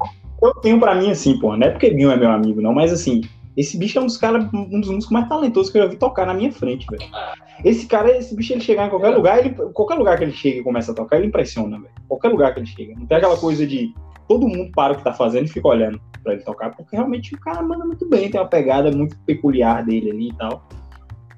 eu tenho pra mim assim, pô, não é porque Binho é meu amigo, não, mas assim, esse bicho é um dos caras, um dos músicos mais talentosos que eu já vi tocar na minha frente, velho. Esse cara, esse bicho, ele chegar em qualquer é. lugar, ele, qualquer lugar que ele chega e começa a tocar, ele impressiona, velho. Qualquer lugar que ele chega. Não tem aquela coisa de todo mundo para o que tá fazendo e fica olhando para ele tocar, porque realmente o cara manda muito bem, tem uma pegada muito peculiar dele ali e tal.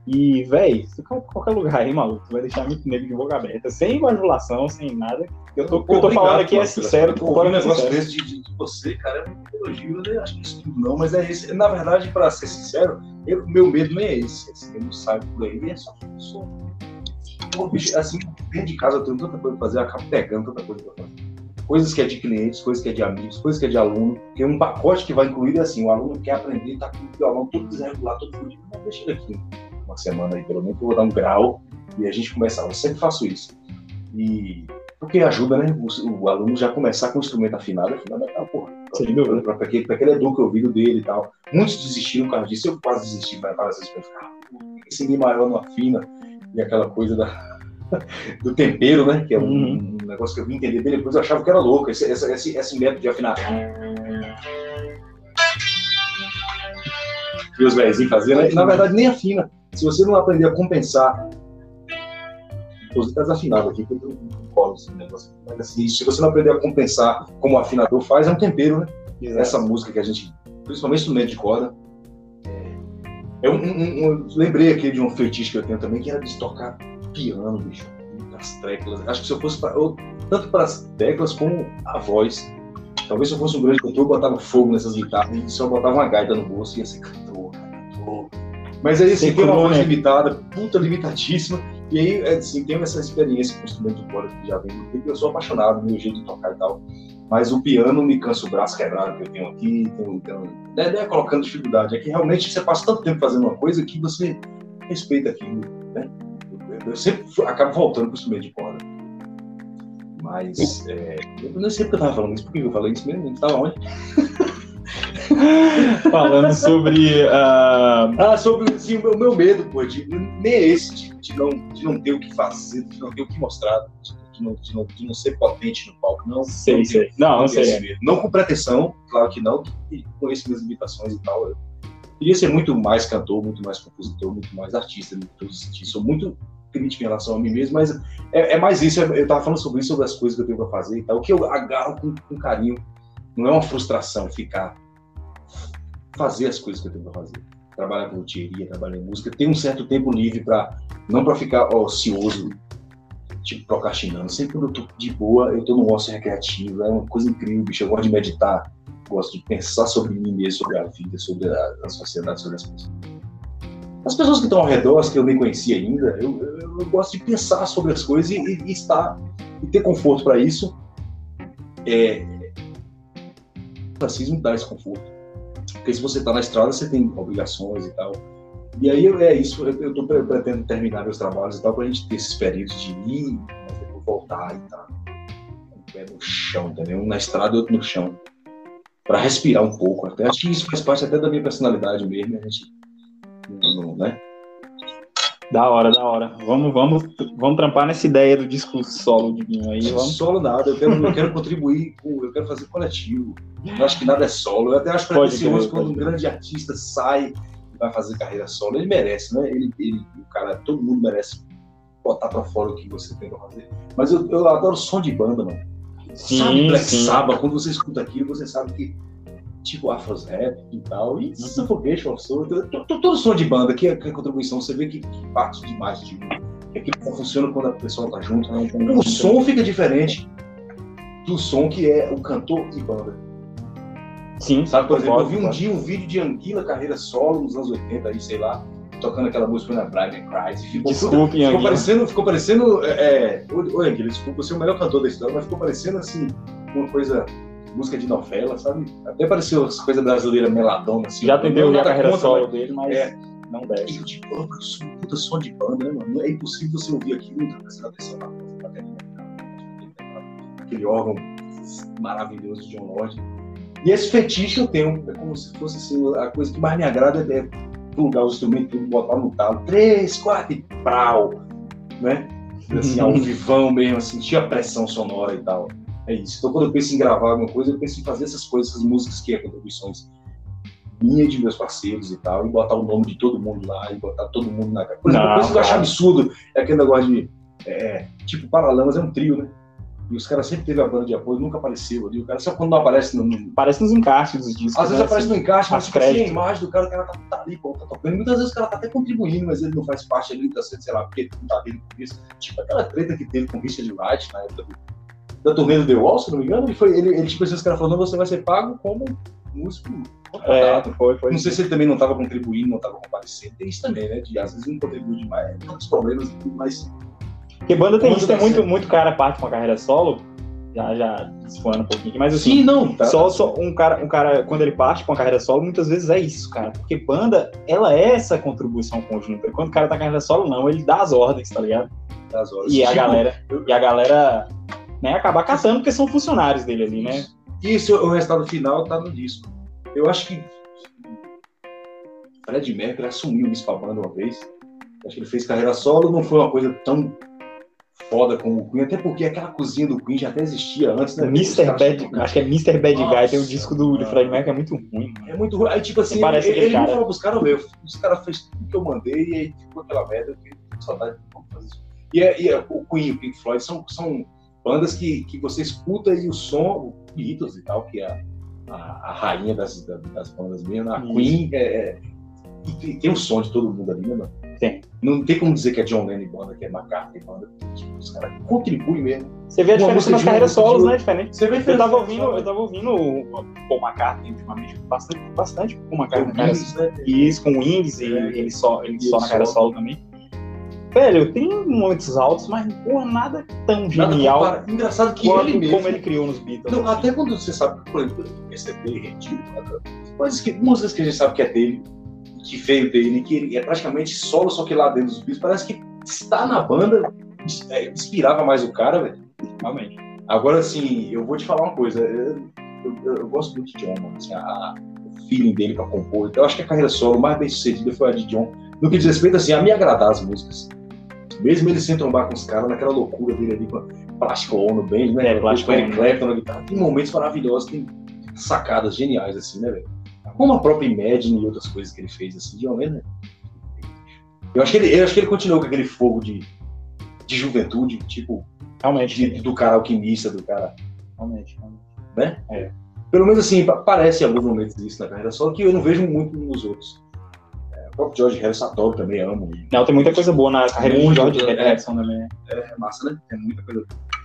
E, velho, se qualquer lugar aí, maluco, tu vai deixar muito negro de boca aberta, sem bajulação, sem nada. Eu tô, Pô, eu tô obrigado, falando aqui é sincero. Ouvi um negócio desse de, de, você, cara, é muito elogio, eu acho que isso tudo não, mas é esse. Na verdade, pra ser sincero, eu, meu medo nem é esse. Assim, eu não saio por aí, é só sou. Pô, bicho, assim, dentro de casa eu tenho tanta coisa pra fazer, eu acabo pegando tanta coisa pra fazer coisas que é de clientes, coisas que é de amigos, coisas que é de aluno, porque um pacote que vai incluir é assim, o aluno quer aprender, está com o violão todo desregulado, todo fodido, mas deixa ele aqui uma semana aí, pelo menos, eu vou dar um grau e a gente começar. Eu sempre faço isso. E porque ajuda, né? O, o aluno já começar com o instrumento afinado, é fundamental, porra. Para que, que ele eduque o ouvido dele e tal. Muitos desistiram por causa disso, eu quase desisti várias vezes ficar, esse Mi maior não afina, e aquela coisa da, do tempero, né? Que é um, uhum. um, negócio que eu vim entender bem depois, eu achava que era louco, esse, esse, esse, esse método de afinar. Que os velhinhos faziam, né? na verdade nem afina. Se você não aprender a compensar, inclusive está desafinado aqui, porque eu não esse negócio. Mas assim, se você não aprender a compensar como o afinador faz, é um tempero, né? Exato. Essa música que a gente, principalmente instrumento de corda, é um, um, um, lembrei aqui de um feitiço que eu tenho também, que era de tocar piano, bicho, as teclas. Acho que se eu fosse pra, eu, tanto para as teclas como a voz. Talvez se eu fosse um grande cantor, eu botava fogo nessas guitarras e só botava uma gaita no bolso e ia ser Mas aí assim, tem uma voz né? limitada, puta limitadíssima. E aí, é, assim, tenho essa experiência com o instrumento de corda que já vem muito tempo. Eu sou apaixonado no meu jeito de tocar e tal. Mas o piano me cansa o braço quebrado que eu tenho aqui. Tenho, tenho, não é colocando dificuldade. É que realmente você passa tanto tempo fazendo uma coisa que você respeita aquilo, né? eu sempre acabo voltando para o instrumento de corda. Mas é, eu não sei porque eu estava falando isso, porque eu falei isso mesmo, estava onde? Falando sobre. ah, Ah, sobre assim, o meu, meu medo, pô, de, nem é esse, de, de não, de não ter o que fazer, de não ter o que mostrar, de, não, de, não, de não ser potente no palco, não. sei, não sei. Não, não tenho sei. Não com pretensão, claro que não, que conheço minhas limitações e tal. Eu queria ser muito mais cantor, muito mais compositor, muito mais artista, em todos os sentidos. Sou muito crítico em relação a mim mesmo, mas é, é mais isso. Eu tava falando sobre isso, sobre as coisas que eu tenho pra fazer e tal. O que eu agarro com, com carinho não é uma frustração ficar. fazer as coisas que eu tenho pra fazer. Trabalhar com loteria, trabalhar em música, ter um certo tempo livre para não para ficar ocioso, tipo procrastinando. Sempre quando eu tô de boa, eu tô no ócio recreativo, é uma coisa incrível, bicho. Eu gosto de meditar, gosto de pensar sobre mim mesmo, sobre a vida, sobre a, a sociedade, sobre as pessoas. As pessoas que estão ao redor, as que eu nem conhecia ainda, eu, eu- eu gosto de pensar sobre as coisas e, e estar e ter conforto para isso. É, racismo dá esse conforto. Porque se você está na estrada, você tem obrigações e tal. E aí é isso, eu, tô, pre- pretendo terminar meus trabalhos e tal, pra gente ter esses períodos de ir, mas depois voltar e tal. Com o pé no chão, entendeu? Um na estrada e outro no chão. Pra respirar um pouco. Até, acho que isso faz parte até da minha personalidade mesmo, a gente. não- né? Da hora, da hora. Vamos, vamos, vamos trampar nessa ideia do disco solo de Guinho aí. Vamos. Solo nada, eu quero, eu quero contribuir, com, eu quero fazer coletivo. Eu acho que nada é solo. Eu até acho precioso quando um grande artista sai e vai fazer carreira solo. Ele merece, né? Ele, ele, o cara, todo mundo merece botar pra fora o que você tem pra fazer. Mas eu, eu adoro som de banda, mano. Sim, sabe Black sim. Sabbath, quando você escuta aquilo, você sabe que tipo Afros Rap e tal, e Suffocation, to- to- todo som de banda, que é, que é contribuição, você vê que, que parte demais de um, que aquilo só funciona quando a pessoa tá junto. O som fica diferente do som que é o cantor e banda. Sim, Sabe, por exemplo, eu vi um dia um vídeo de Anguila carreira solo nos anos 80, aí, sei lá, tocando aquela música na Brian Cries, e ficou Desculpe, Ficou Anguila. parecendo, ficou parecendo. É, é, oi, Anguila, desculpa, você é o melhor cantor da história, mas ficou parecendo assim, uma coisa. Música de novela, sabe? Até pareceu as coisas brasileiras meladona, assim. Já ouvir a carreira solo dele, mas É. não desce. eu tipo, eu sou um puta som de banda, né, mano? É impossível você ouvir aquilo e não prestar atenção na música, bateria, aquele órgão maravilhoso de John Lord. E esse fetiche eu tenho, é como se fosse assim, a coisa que mais me agrada é plugar os instrumentos, botar no talo, três, quatro e prau, né? Assim, ao vivão mesmo, sentir a pressão sonora e tal. É isso. Então, quando eu penso em gravar alguma coisa, eu penso em fazer essas coisas, essas músicas que é contribuições minha de meus parceiros e tal, e botar o nome de todo mundo lá, e botar todo mundo na cara. Por exemplo, uma coisa que eu acho absurdo é aquele negócio de. é, tipo, Paralamas é um trio, né? E os caras sempre teve a banda de apoio, nunca apareceu ali. O cara só quando não aparece no. no- Parece nos encaixes dos discos. às vezes né, aparece assim. no encaixe, mas as tipo assim, a imagem do cara, o cara tá, tá ali, pô, tá tocando. Muitas vezes o cara tá até contribuindo, mas ele não faz parte ali, tá sendo, sei lá, porque ele não tá dele com isso. Tipo, aquela treta que teve com o Richard Wright na época do- da turnê do The Wall, se não me engano, ele foi, ele, ele tipo os caras falaram, não, você vai ser pago como músico É, foi, foi. Não sei se ele também não estava contribuindo, não estava comparecendo. Tem isso também, né? De às vezes não contribui demais. Tem outros problemas, mas Porque banda tem isso, tem muito, muito cara parte com a carreira solo, já, já desfoando um pouquinho aqui, mas assim, sim, não. Tá, só, só um cara, um cara, quando ele parte com a carreira solo, muitas vezes é isso, cara. Porque banda, ela é essa contribuição conjunta. Quando o cara tá com a carreira solo, não, ele dá as ordens, tá ligado? das horas. E a galera, e a galera, né, acaba catando porque são funcionários dele ali, né? Isso, o resultado final tá no disco. Eu acho que Fred Mercury assumiu isso pra banda uma vez. Acho que ele fez carreira solo, não foi uma coisa tão foda como o Queen, até porque aquela cozinha do Queen já até existia antes, né? Mr. Bad, acho que é Mr. Bad Guy, tem o Nossa, disco do, do. Fred Mercury, é muito ruim. mano. É muito ruim. Aí, tipo assim, ele, ele não cara. falou pros caras, meu, os caras fez tudo que eu mandei e aí ficou aquela merda, eu fiquei com saudade de como fazer isso. E, é- e é- o Queen e o Pink Floyd são, são bandas que, que você escuta e o som, o Beatles e tal, que é a, a, rainha das, da- das bandas mesmo, a. Queen é, é- tem, o som de todo mundo ali, né, mano? Tem. Não tem como dizer que é John Lennon banda, que é McCartney banda. Tipo, os caras contribuem mesmo. Você vê a diferença nas carreiras solos, né? Diferente. Você vê Eu tava ouvindo, eu tava ouvindo o Paul McCartney ultimamente, bastante, bastante Paul McCartney. cara. né? E isso com o Wings, e É. ele só, ele só na carreira solo também. Velho, tem muitos altos, mas porra, nada tão Nada genial compara- Engraçado que quanto ele mesmo como ele criou nos Beatles. Não, até quando você sabe, por exemplo, esse é dele, Rendido, coisas que, músicas que a gente sabe que é dele, que veio dele, que ele é praticamente solo, só que lá dentro dos Beatles, parece que está na banda, é, inspirava mais o cara, velho. Realmente. Agora, assim, eu vou te falar uma coisa, eu, eu- eu gosto muito de John, mano, assim, a- a- o feeling dele pra compor. Então, eu acho que a carreira solo mais bem sucedida foi a de John, no que diz respeito assim, a me agradar as músicas. Mesmo ele sem trombar com os caras, naquela loucura dele ali com Plástico no bem, né? É, Plástico Ono. Clapton na guitarra. Tem momentos maravilhosos, tem sacadas geniais, assim, né, velho? Como a própria Imagine e outras coisas que ele fez, assim, John Lennon. Eu acho que ele, eu acho que ele continuou com aquele fogo de, de juventude, tipo, Realmente, de- do cara alquimista, do cara realmente, realmente. Pelo menos assim, pa- parece em alguns momentos isso na carreira solo, que eu não vejo muito nos outros. É, o próprio George Harrison adoro também, amo. Não, tem muita coisa boa na carreira Muito, de George é. Harrison também. né? É massa, né? É muita coisa.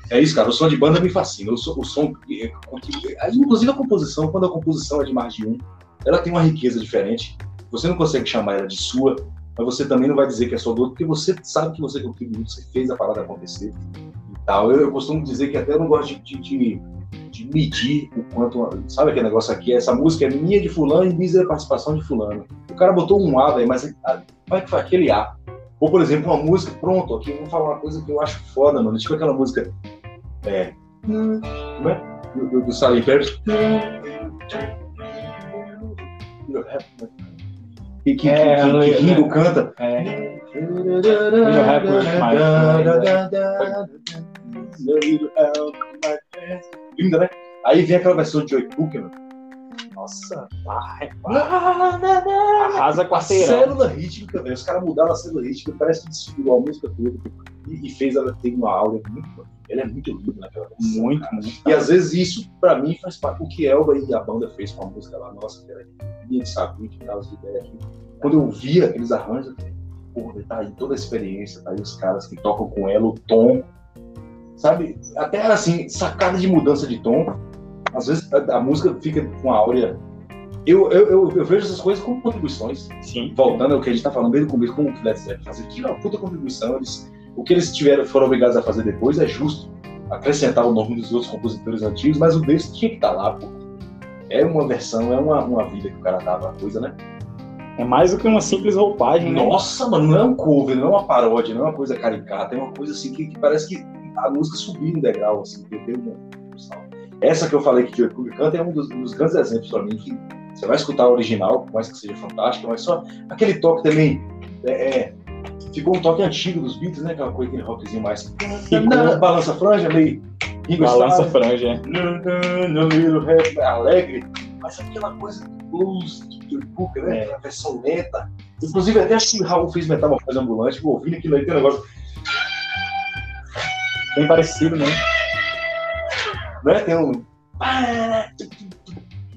É isso, cara. O som de banda me fascina. O som, o som é, é, inclusive a composição, quando a composição é de mais de um, ela tem uma riqueza diferente. Você não consegue chamar ela de sua, mas você também não vai dizer que é só do outro, porque você sabe que você contribuiu, você fez a parada acontecer e tal. Eu, eu costumo dizer que até eu não gosto de, de, de- de medir o quanto. Sabe aquele negócio aqui? Essa música é minha de fulano e diz a participação de fulano. O cara botou um A, velho, mas como é que foi aquele A? Ou, por exemplo, uma música, pronto, aqui eu vou falar uma coisa que eu acho foda, mano. Tipo aquela música. É. Como é? Do, do, do Sally Pérez. Que, que, É, que, que, que é, Ringo canta. É, Linda, né? Aí vem aquela versão de Cooker, mano. nossa, é pá. arrasa com a célula rítmica, velho. Os caras mudaram a célula rítmica, parece que desfigurou a música toda e, e fez ela ter uma aura muito. Ela é muito linda naquela versão. Muito, cara. muito. E às vezes isso, pra mim, faz parte do que Elba e a banda fez com a música lá, nossa, que era linha de saber, que as ideias aqui. Quando eu via aqueles arranjos, porra, tá aí toda a experiência, tá aí os caras que tocam com ela, o tom, sabe? Até assim, sacada de mudança de tom. Às vezes a, a música fica com a áurea. Eu, eu, eu, eu vejo essas coisas como contribuições Sim. voltando ao que a gente tá falando desde o começo, como o Led Zeppelin fazer aquilo é uma puta contribuição. Eles, o que eles tiveram, foram obrigados a fazer depois é justo acrescentar o nome dos outros compositores antigos, mas o deles tinha que estar lá, pô. É uma versão, é uma, uma vida que o cara dava a coisa, né? É mais do que uma simples roupagem, né? Nossa, mano, não é um cover, não é uma paródia, não é uma coisa caricata, é uma coisa assim que, que parece que a música subiu um degrau, assim, uma função. Essa que eu falei que o Joey Cooker canta é um dos, um dos grandes exemplos pra mim, que você vai escutar a original, por mais que seja fantástica, mas só aquele toque também, é, é, ficou um toque antigo dos Beatles, né, aquela coisa, aquele rockzinho mais... Ficou. Balança franja, meio... Ringo Balança franja. é. no little rap, alegre, mas aquela coisa do blues do Cooker, né? É. A versão lenta. Inclusive, até acho que o Raul fez Metamorfose Ambulante, vou ouvindo aquilo aí, tem um negócio, Bem parecido, né? né? Tem um.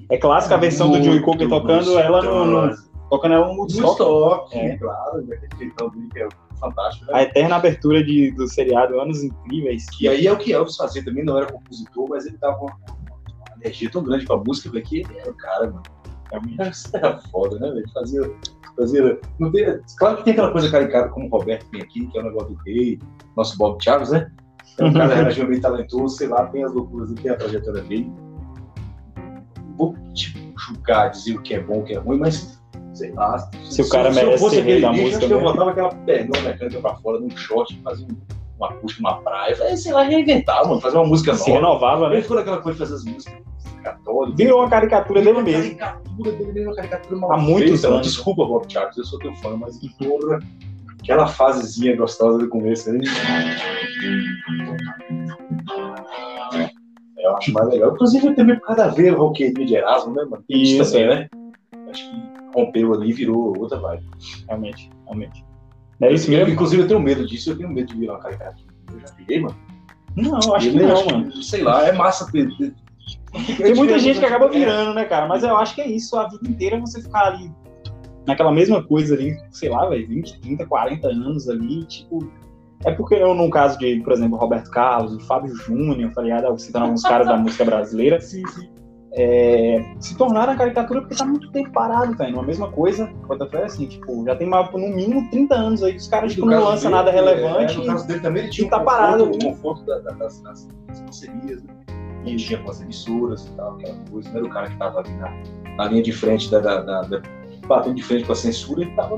É clássica a versão do Joey Cooker tocando ela no, no- tocando ela no Woodstock. É. claro, que é fantástico, A né? eterna abertura de, do seriado Anos Incríveis. E aí é o que Elvis fazia também, não era compositor, mas ele dava uma, uma energia tão grande pra música, velho, que ele era o cara, mano. Realmente. Isso era foda, né, velho? Fazia. fazia não tem, claro que tem aquela coisa caricata como o Roberto tem aqui, que é o negócio do rei, nosso Bob Chaves, né? É um cara relativamente talentoso, sei lá, tem as loucuras, tem a trajetória dele. Vou tipo, julgar, dizer o que é bom, o que é ruim, mas sei lá. Se o cara eu merece ser rei da bicho, música acho que eu botava aquela perna mecânica pra fora num short, fazia um, uma acústica numa praia, falei, sei lá, reinventar, mano, fazer uma música Se nova. renovava, Ele né? ficou naquela coisa de fazer as músicas católicas. Virou uma caricatura dele mesmo. Caricatura dele mesmo, uma caricatura mal Há muitos feita. anos. Desculpa, Bob Charles, eu sou teu fã, mas porra, aquela fasezinha gostosa do começo aí. É, Eu acho mais legal. Inclusive, também por causa da veia roqueirinha de Erasmo, né, mano? Isso, também, é. né? Acho que rompeu ali e virou outra vibe. Realmente, realmente. É isso mesmo? inclusive, eu tenho medo disso, eu tenho medo de virar uma caricatura. Eu já virei, mano. Não, eu acho que não, acho mano. Sei lá, é massa ter. ter- Tem muita gente que acaba virando, né, cara? Mas eu acho que é isso, a vida inteira você ficar ali naquela mesma coisa ali, sei lá, velho, 20, 30, 40 anos ali, tipo. É porque eu, num caso de, por exemplo, Roberto Carlos, de Fábio Júnior, tá ligado? Citando alguns caras da música brasileira, é, se tornaram a caricatura porque tá muito tempo parado, velho. Numa mesma coisa, quanto foi assim, tipo, já tem no mínimo 30 anos aí que os caras tipo, não lançam nada é, relevante. no caso dele também ele tinha e tá um conforto- parado. o conforto da- da- das, das, das parcerias, né? Ele tinha com as emissoras e tal, aquela coisa. Não era o cara que tava ali na, na linha de frente, da, da- da- batendo de frente com a censura, ele tava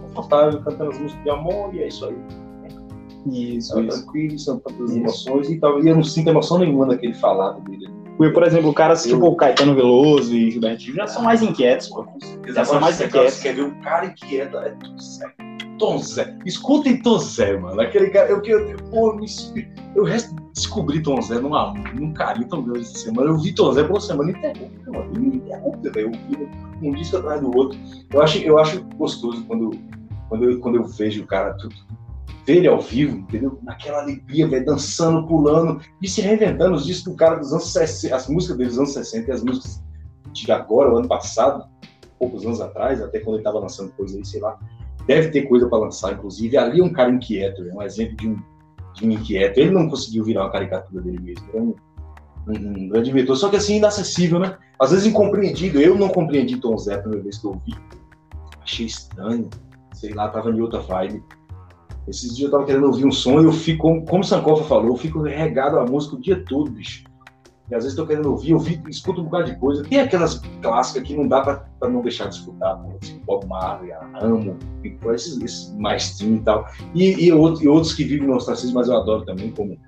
confortável, cantando as músicas de amor, e é isso aí. Isso, isso. tranquilo, são tantas Isso. emoções, e, tal, e eu não sinto emoção nenhuma daquele falado dele. Porque, por exemplo, caras tipo o Caetano Veloso e Gilberto Gil já são mais inquietos, pô. Já são mais inquietos. Quer ver um cara inquieto? É Tom Zé. Tom Zé. Escutem Tom Zé, mano. Aquele cara. Eu, eu, eu, pô, eu, me, eu resto- descobri Tom Zé numa, num carinho tão grande essa semana. Eu vi Tom Zé por uma semana ininterrupta, mano. Eu vi um disco atrás do outro. Eu acho, eu acho gostoso quando, quando, eu, quando eu vejo o cara tudo. Ver ele ao vivo, entendeu? Naquela alegria, velho, dançando, pulando e se reinventando. Os discos do cara dos anos 60, as músicas dele dos anos 60 e as músicas de agora, o ano passado, poucos anos atrás, até quando ele tava lançando coisa aí, sei lá. Deve ter coisa para lançar, inclusive. Ali é um cara inquieto, é um exemplo de um, de um inquieto. Ele não conseguiu virar uma caricatura dele mesmo. É um, um, um grande inventor, só que assim, inacessível, né? Às vezes incompreendido. Eu não compreendi Tom Zé a primeira vez que eu ouvi. Achei estranho. Sei lá, tava em outra vibe. Esses dias eu tava querendo ouvir um som e eu fico, como, o Sankofa falou, eu fico regado à música o dia todo, bicho. E às vezes tô querendo ouvir, fico, escuto um bocado de coisa. Tem aquelas clássicas que não dá pra não deixar de escutar, pô, assim, Bob Marley, Amo, pô, esses, esses maestrinhos e tal. E, e, outros, e outros que vivem no ostracismo, mas eu adoro também, como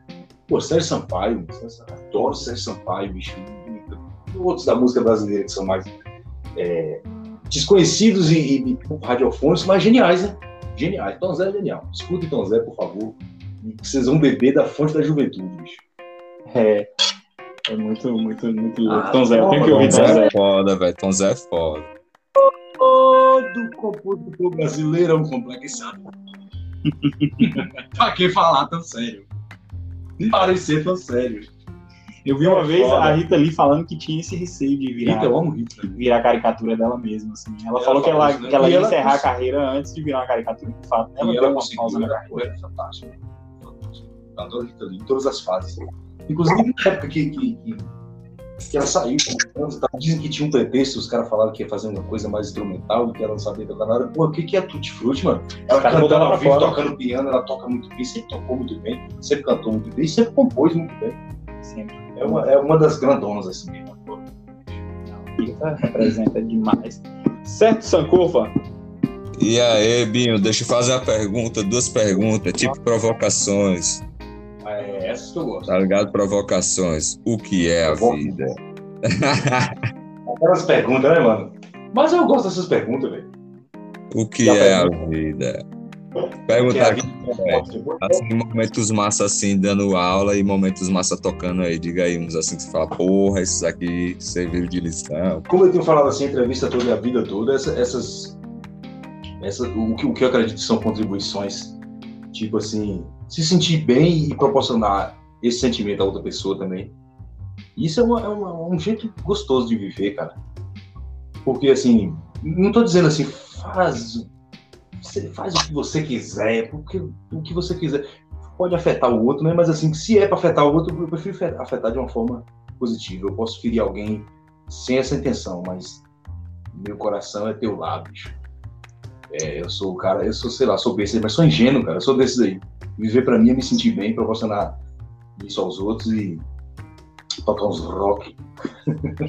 pô, Sérgio Sampaio, adoro Sérgio Sampaio, bicho. E outros da música brasileira que são mais é, desconhecidos e, e, e mas geniais, né? Geniais. Tom Zé é genial. Escutem Tom Zé, por favor. Vocês vão beber da fonte da juventude, bicho. É. É muito, muito, muito louco. Ah, Tom Zé, eu tenho que ouvir Tom Tom Zé é foda, velho. Tom Zé é foda. Todo compositor brasileiro é um complexado. pra que falar tão sério? Parecer tão sério. Eu vi uma É vez foda. a Rita Lee falando que tinha esse receio de virar, Rita, eu amo Rita. virar caricatura dela mesma. Assim. Ela, Ela falou que ela, isso, né? que ela ia ela encerrar a cons- carreira antes de virar uma caricatura de fato. Ela E deu ela uma conseguiu, pausa na carreira. foi fantástica. Eu adoro Rita Lee, em todas as fases. Inclusive na época que, que, que, que ela saiu, com anos e tal, dizem que tinha um pretexto, os caras falaram que ia fazer uma coisa mais instrumental, que ela não sabia tocar nada. Pô, o que, que é Tutti Frutti, mano? Ela caras cantando ao pra vivo, fora. tocando piano, ela toca muito bem, sempre tocou muito bem, sempre cantou muito bem, sempre compôs muito bem. Sempre. É uma, é uma das grandonas assim mesmo. Rita representa demais. Certo, Sankofa? E aí, Binho, deixa eu fazer uma pergunta, duas perguntas, tipo provocações, É essas que eu gosto. tá ligado? Provocações. O que é a vida? Aquelas perguntas, né, mano? Mas eu gosto dessas perguntas, velho. O que é a vida? Perguntar a aqui, é assim, momentos massa assim, dando aula e momentos massa tocando aí. Diga aí uns assim que você fala, porra, esses aqui serviram de lição. como eu tenho falado assim, entrevista toda e a vida toda, essa- essas. essa, o, que, o que eu acredito são contribuições, tipo assim, se sentir bem e proporcionar esse sentimento a outra pessoa também. Isso é, uma- é uma- um jeito gostoso de viver, cara. Porque, assim, não tô dizendo assim, faz, faz o que você quiser, porque o que você quiser pode afetar o outro, né? Mas, assim, se é para afetar o outro, eu prefiro fe- afetar de uma forma positiva. Eu posso ferir alguém sem essa intenção, mas meu coração é teu lado, bicho. É, eu sou o cara, eu sou, sei lá, sou besta, mas sou ingênuo, cara, eu sou desses aí. Viver pra mim é me sentir bem, proporcionar isso aos outros e tocar uns rock.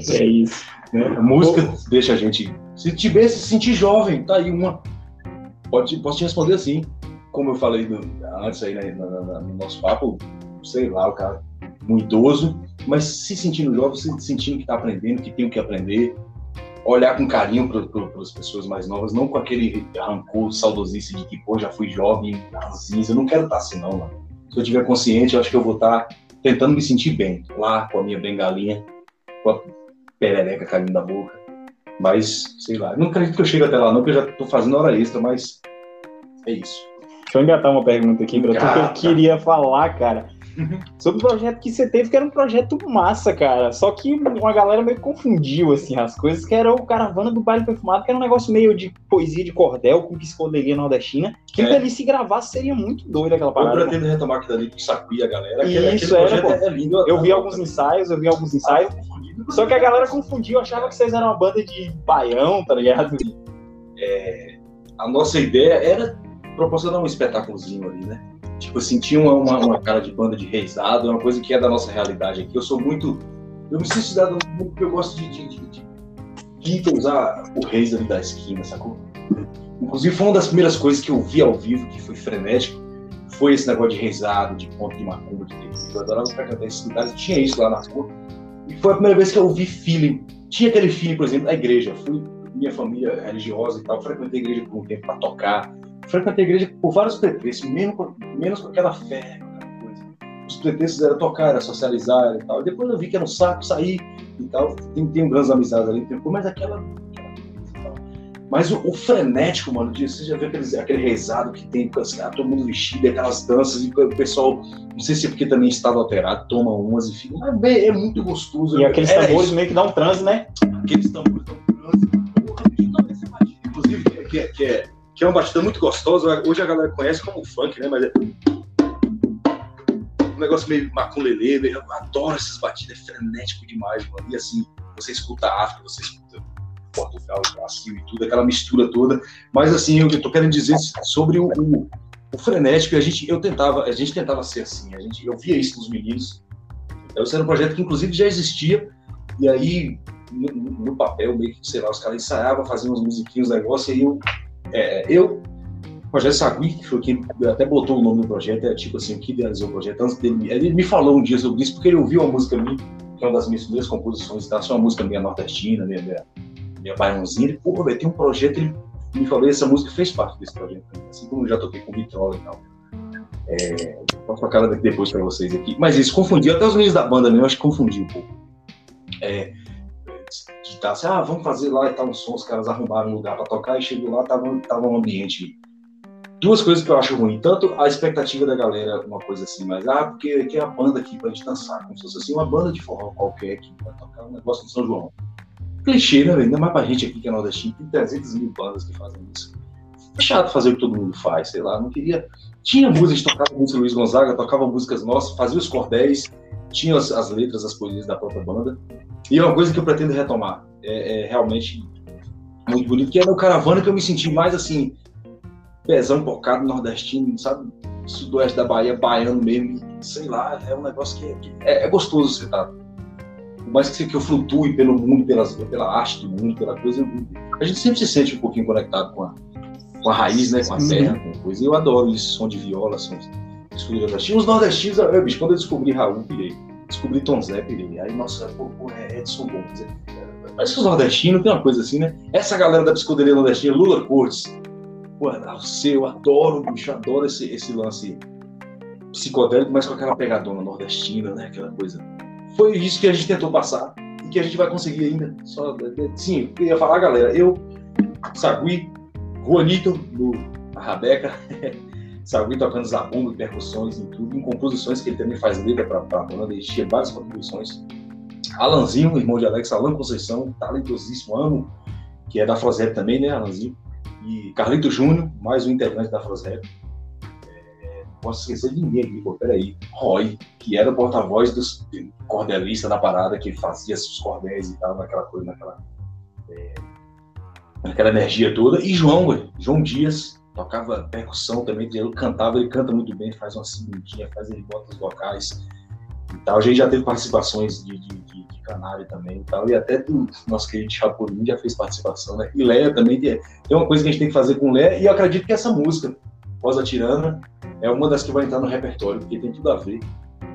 É isso. né? A música deixa a gente se sentir bem, se sentir jovem, tá aí uma. Pode, posso te responder assim, como eu falei no- antes aí né, na- na- no nosso papo, sei lá, o cara um idoso, mas se sentindo jovem, se sentindo que está aprendendo, que tem o que aprender, olhar com carinho para as pessoas mais novas, não com aquele rancor, saudosice de que, pô, já fui jovem, ranzinza, eu não quero estar assim não, mano. Se eu tiver consciente, eu acho que eu vou estar tentando me sentir bem, lá com a minha bengalinha, com a perereca caindo da boca, mas, sei lá, eu não acredito que eu chegue até lá não, porque eu já estou fazendo hora extra, mas é isso. Deixa eu engatar uma pergunta aqui pra tu que eu queria falar, cara. Sobre o projeto que você teve, que era um projeto massa, cara. Só que uma galera meio confundiu, assim, as coisas, que era o Caravana do Baile Perfumado, que era um negócio meio de poesia de cordel com psicodelia nordestina. Que É. ali se gravasse seria muito doido aquela Eu parada. pretendo retomar aquilo ali com Sacuí, a galera. Isso, era, projeto pô. é lindo. Eu vi alguns ensaios, eu vi alguns ensaios. Só que a galera confundiu, achava que vocês eram uma banda de baião, tá ligado? a nossa ideia era proporcionar um espetáculozinho ali, né? Tipo assim, tinha uma, uma, uma cara de banda de reisado, uma coisa que é da nossa realidade aqui. Eu sou muito. Eu me sinto cidadão porque eu gosto de, de, de, de, de usar o reis ali da esquina, sacou? Inclusive, foi uma das primeiras coisas que eu vi ao vivo, que foi frenético, foi esse negócio de reisado, de ponto de macumba, de terreiro. Eu adorava frequentar esses lugares, tinha isso lá na rua. E foi a primeira vez que eu ouvi feeling. Tinha aquele feeling, por exemplo, na igreja. Fui, minha família é religiosa e tal, frequentei a igreja por um tempo para tocar. Frequentei a igreja por vários pretextos, menos com, menos com aquela fé, aquela coisa. Os pretextos era tocar, era socializar e tal. E depois eu vi que era um saco sair e tal. Tenho, tenho grandes amizades ali, mas aquela. Mas o, o, frenético, mano, de, você já vê aqueles, aquele rezado que tem, assim, todo mundo vestido, aquelas danças, e o pessoal, não sei se é porque também estado alterado, toma umas e fica. Mas é, é muito gostoso. E aqueles é, tambores meio que dão um transe, né? Aqueles tambores dão um transe. Inclusive, que é, que é, que é uma batida muito gostosa. Hoje a galera conhece como funk, né? Mas é um negócio meio maculelê. Eu adoro essas batidas, é frenético demais, mano. E assim, você escuta África, você escuta Portugal, Brasil e tudo, aquela mistura toda. Mas assim, eu estou querendo dizer sobre o, o, o, frenético, a gente, eu tentava, a gente tentava ser assim, a gente, eu via isso nos meninos. Então, esse era um projeto que inclusive já existia, e aí no, no papel, meio que, sei lá, os caras ensaiavam, faziam uns musiquinhos, negócio, e aí eu, é, eu o Rogério Sagui, que foi quem até botou o nome do projeto, é tipo assim, que idealizou o projeto, antes dele, ele me falou um dia sobre isso, porque ele ouviu uma música minha, que é uma das minhas primeiras composições, tá? Só uma música minha nordestina, minha, minha, minha baiãozinha, ele, pô, velho, tem um projeto, ele me falou, essa música fez parte desse projeto, assim como eu já toquei com Vitrola e tal. É, posso tocar depois para vocês aqui. Mas isso confundiu, até os meninos da banda mesmo, acho que confundiu um pouco. É, assim, ah, vamos fazer lá e tal um som, os caras arrumaram um lugar para tocar e chegou lá, tava, tava um ambiente. Duas coisas que eu acho ruim, tanto a expectativa da galera, uma coisa assim, mas ah, porque aqui é a banda aqui pra gente dançar, como se fosse assim, uma banda de forró qualquer aqui pra tocar um negócio de São João clichê, né, Ainda mais pra gente aqui que é nordestino, tem 300 mil bandas que fazem isso. É chato fazer o que todo mundo faz, sei lá, não queria. Tinha música, tocava música Luiz Gonzaga, tocava músicas nossas, fazia os cordéis, tinha as, as, letras, as poesias da própria banda. E é uma coisa que eu pretendo retomar. É, é realmente muito bonito, que é no Caravana que eu me senti mais assim, pezão bocado nordestino, sabe? Sudoeste da Bahia, baiano mesmo, sei lá, é um negócio que é, é, é gostoso você estar. Tá por mais que, que eu flutue pelo mundo, pelas, pela arte do mundo, pela coisa, a gente sempre se sente um pouquinho conectado com a, com a raiz, né? Com a terra, com a coisa. Eu adoro isso, som de viola, som de Os nordestinos, eu, bicho, quando eu descobri Raul, pirei. Descobri Tom Zé, pirei. Aí, nossa, pô, pô é Edson Gomes. Parece que os nordestinos tem uma coisa assim, né? Essa galera da psicodelia nordestina, Lula Cortes. Pô, eu adoro, bicho, adoro esse, esse lance psicodélico, mas com aquela pegadona nordestina, né? Aquela coisa foi isso que a gente tentou passar e que a gente vai conseguir ainda. Só, sim, eu ia falar, galera, eu, Sagui, Juanito, do Rabeca, Sagui tocando zabumba, percussões e tudo, em composições que ele também faz letra para a banda, ele tinha várias contribuições. Alanzinho, irmão de Alex, Alan Conceição, talentosíssimo, amo, que é da Frozep também, né, Alanzinho? E Carlito Júnior, mais um integrante da Frozep posso esquecer de ninguém aqui, pô, peraí. Roy, que era o porta-voz dos cordelistas da parada, que fazia os cordéis e tal, naquela coisa, naquela. É, naquela energia toda. E João, ué, João Dias, tocava percussão também, ele cantava, ele canta muito bem, faz uma segundinha, faz ele bota os vocais tal. A gente já teve participações de, de, de, de Canário também e tal, e até do nosso querido Chapolin já fez participação, né? E Leia também, tem, tem uma coisa que a gente tem que fazer com Leia, e eu acredito que essa música, Rosa Tirana, é uma das que vai entrar no repertório, porque tem tudo a ver.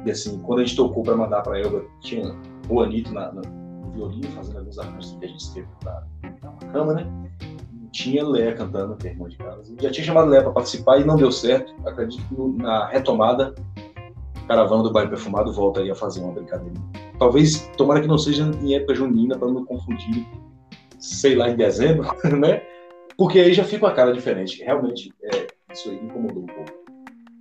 E assim, quando a gente tocou para mandar para Elba, tinha o na, na, no violino, fazendo alguns arranjos que a gente escreveu para uma cama, né? Tinha Léa cantando, que é de Carlos. já tinha chamado Léa para participar e não deu certo. Acredito que na retomada, Caravana do Bairro Perfumado volta aí a fazer uma brincadeira. Talvez, tomara que não seja em época junina, para não confundir, sei lá, em dezembro, né? Porque aí já fica uma cara diferente. Realmente, é, isso aí incomodou um pouco.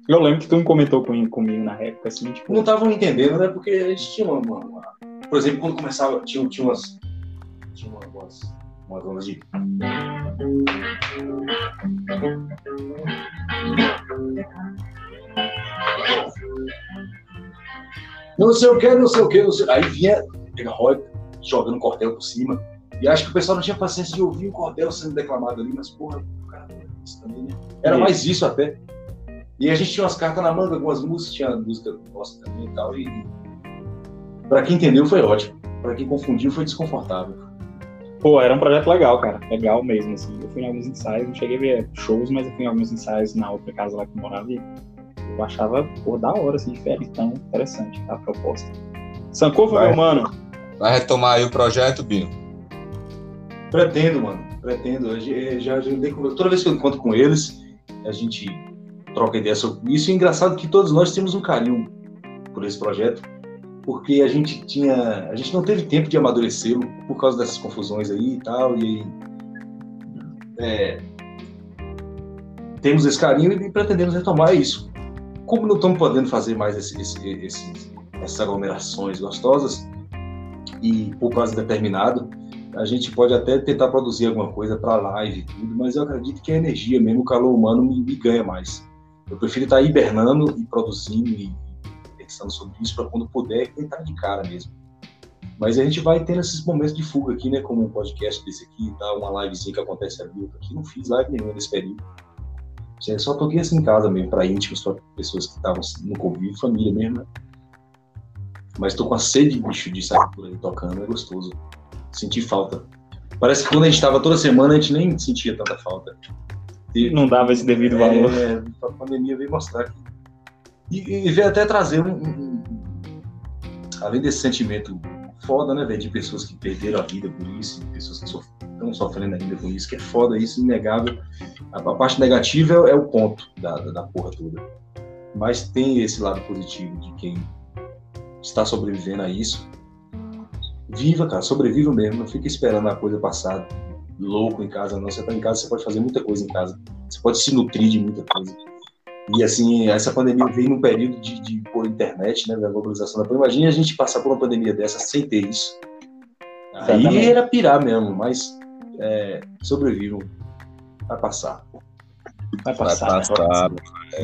Eu lembro que tu me comentou com, comigo na época, assim, tipo... Não estavam entendendo, né? Porque a gente tinha uma, uma, uma... Por exemplo, quando começava, tinha, tinha umas... Tinha umas, umas ondas de... Não sei o que, não sei o que, não sei... Aí vinha Roy jogando cordel por cima. E acho que o pessoal não tinha paciência de ouvir o cordel sendo declamado ali, mas, porra, o cara, isso também, né? Era mais isso até. E a gente tinha umas cartas na manga, algumas músicas, tinha música nossa também e tal. E para quem entendeu foi ótimo. Para quem confundiu foi desconfortável. Pô, era um projeto legal, cara. Legal mesmo, assim. Eu fui em alguns ensaios, não cheguei a ver shows, mas eu fui em alguns ensaios na outra casa lá que eu morava e eu achava, pô, da hora, assim, diferente, tão interessante a proposta. Sankofa, meu mano, Vai retomar aí o projeto, Binho? Pretendo, mano. Pretendo. Eu Já, já agendei com- Toda vez que eu encontro com eles, a gente troca ideia sobre isso. E é engraçado que todos nós temos um carinho por esse projeto, porque a gente tinha. A gente não teve tempo de amadurecê-lo por causa dessas confusões aí e tal. E aí, é, temos esse carinho e pretendemos retomar isso. Como não estamos podendo fazer mais esse- esse- esses- essas aglomerações gostosas, e por prazo determinado, a gente pode até tentar produzir alguma coisa para live e tudo, mas eu acredito que a energia mesmo, o calor humano me, me ganha mais. Eu prefiro estar hibernando e produzindo e pensando sobre isso para quando puder tentar de cara mesmo. Mas a gente vai tendo esses momentos de fuga aqui, né? Como um podcast desse aqui tal, uma livezinha que acontece ali, outra aqui. Não fiz live nenhuma nesse período. Já Só toquei assim em casa mesmo, para íntimos, para pessoas que estavam no convívio, família mesmo, né? Mas tô com a sede, bicho, de sair por aí tocando, é gostoso. Senti falta. Parece que quando a gente tava toda semana, a gente nem sentia tanta falta. E- Não dava esse devido valor. é, a pandemia veio mostrar que. E, e veio até trazer um, um- Além desse sentimento foda, né, velho? De pessoas que perderam a vida por isso, de pessoas que estão sofrendo ainda com isso, que é foda isso, inegável. A, a parte negativa é, é o ponto da, da, da porra toda. Mas tem esse lado positivo de quem está sobrevivendo a isso. Viva, cara, sobreviva mesmo. Não fica esperando a coisa passar louco em casa, não. Você tá em casa, você pode fazer muita coisa em casa. Você pode se nutrir de muita coisa. E assim, essa pandemia veio num período de, de por internet, né, da globalização da pandemia. Imagina a gente passar por uma pandemia dessa sem ter isso. Aí Exatamente. era pirar mesmo, mas é, sobrevivam. Vai passar. Vai Vai passar. passar.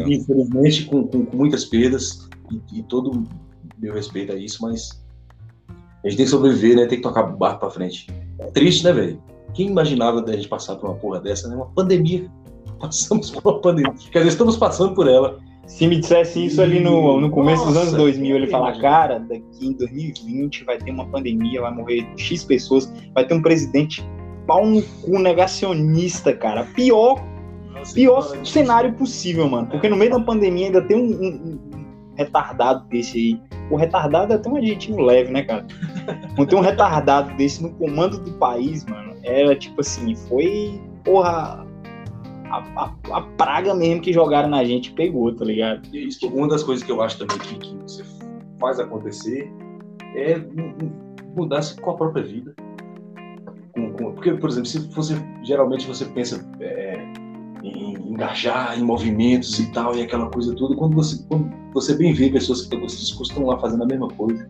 Infelizmente, com, com- com muitas perdas, e, e todo meu respeito a isso, mas a gente tem que sobreviver, né? Tem que tocar o barco pra frente. É triste, né, velho? Quem imaginava da gente passar por uma porra dessa, né? Uma pandemia. Passamos por uma pandemia. Quer dizer, estamos passando por ela. Se me dissesse isso ali no, no começo dos anos Nossa, 2000, ele falar, imagino. cara, daqui em 2020 vai ter uma pandemia, vai morrer X pessoas, vai ter um presidente pau no cu negacionista, cara. Pior, pior cenário possível, mano. Porque no meio da pandemia ainda tem um, um- um retardado desse aí. O retardado é até um adjetivo leve, né, cara? Tem um retardado desse no comando do país, mano, era tipo assim, foi, porra, a, a- a praga mesmo que jogaram na gente pegou, tá ligado? E é isso, uma das coisas que eu acho também que, que você faz acontecer é mu- mu- mudar-se com a própria vida. Com- com- porque, por exemplo, se você geralmente você pensa é, em engajar em movimentos e tal, e aquela coisa toda, quando você, quando você bem vê pessoas que esse discurso estão lá fazendo a mesma coisa.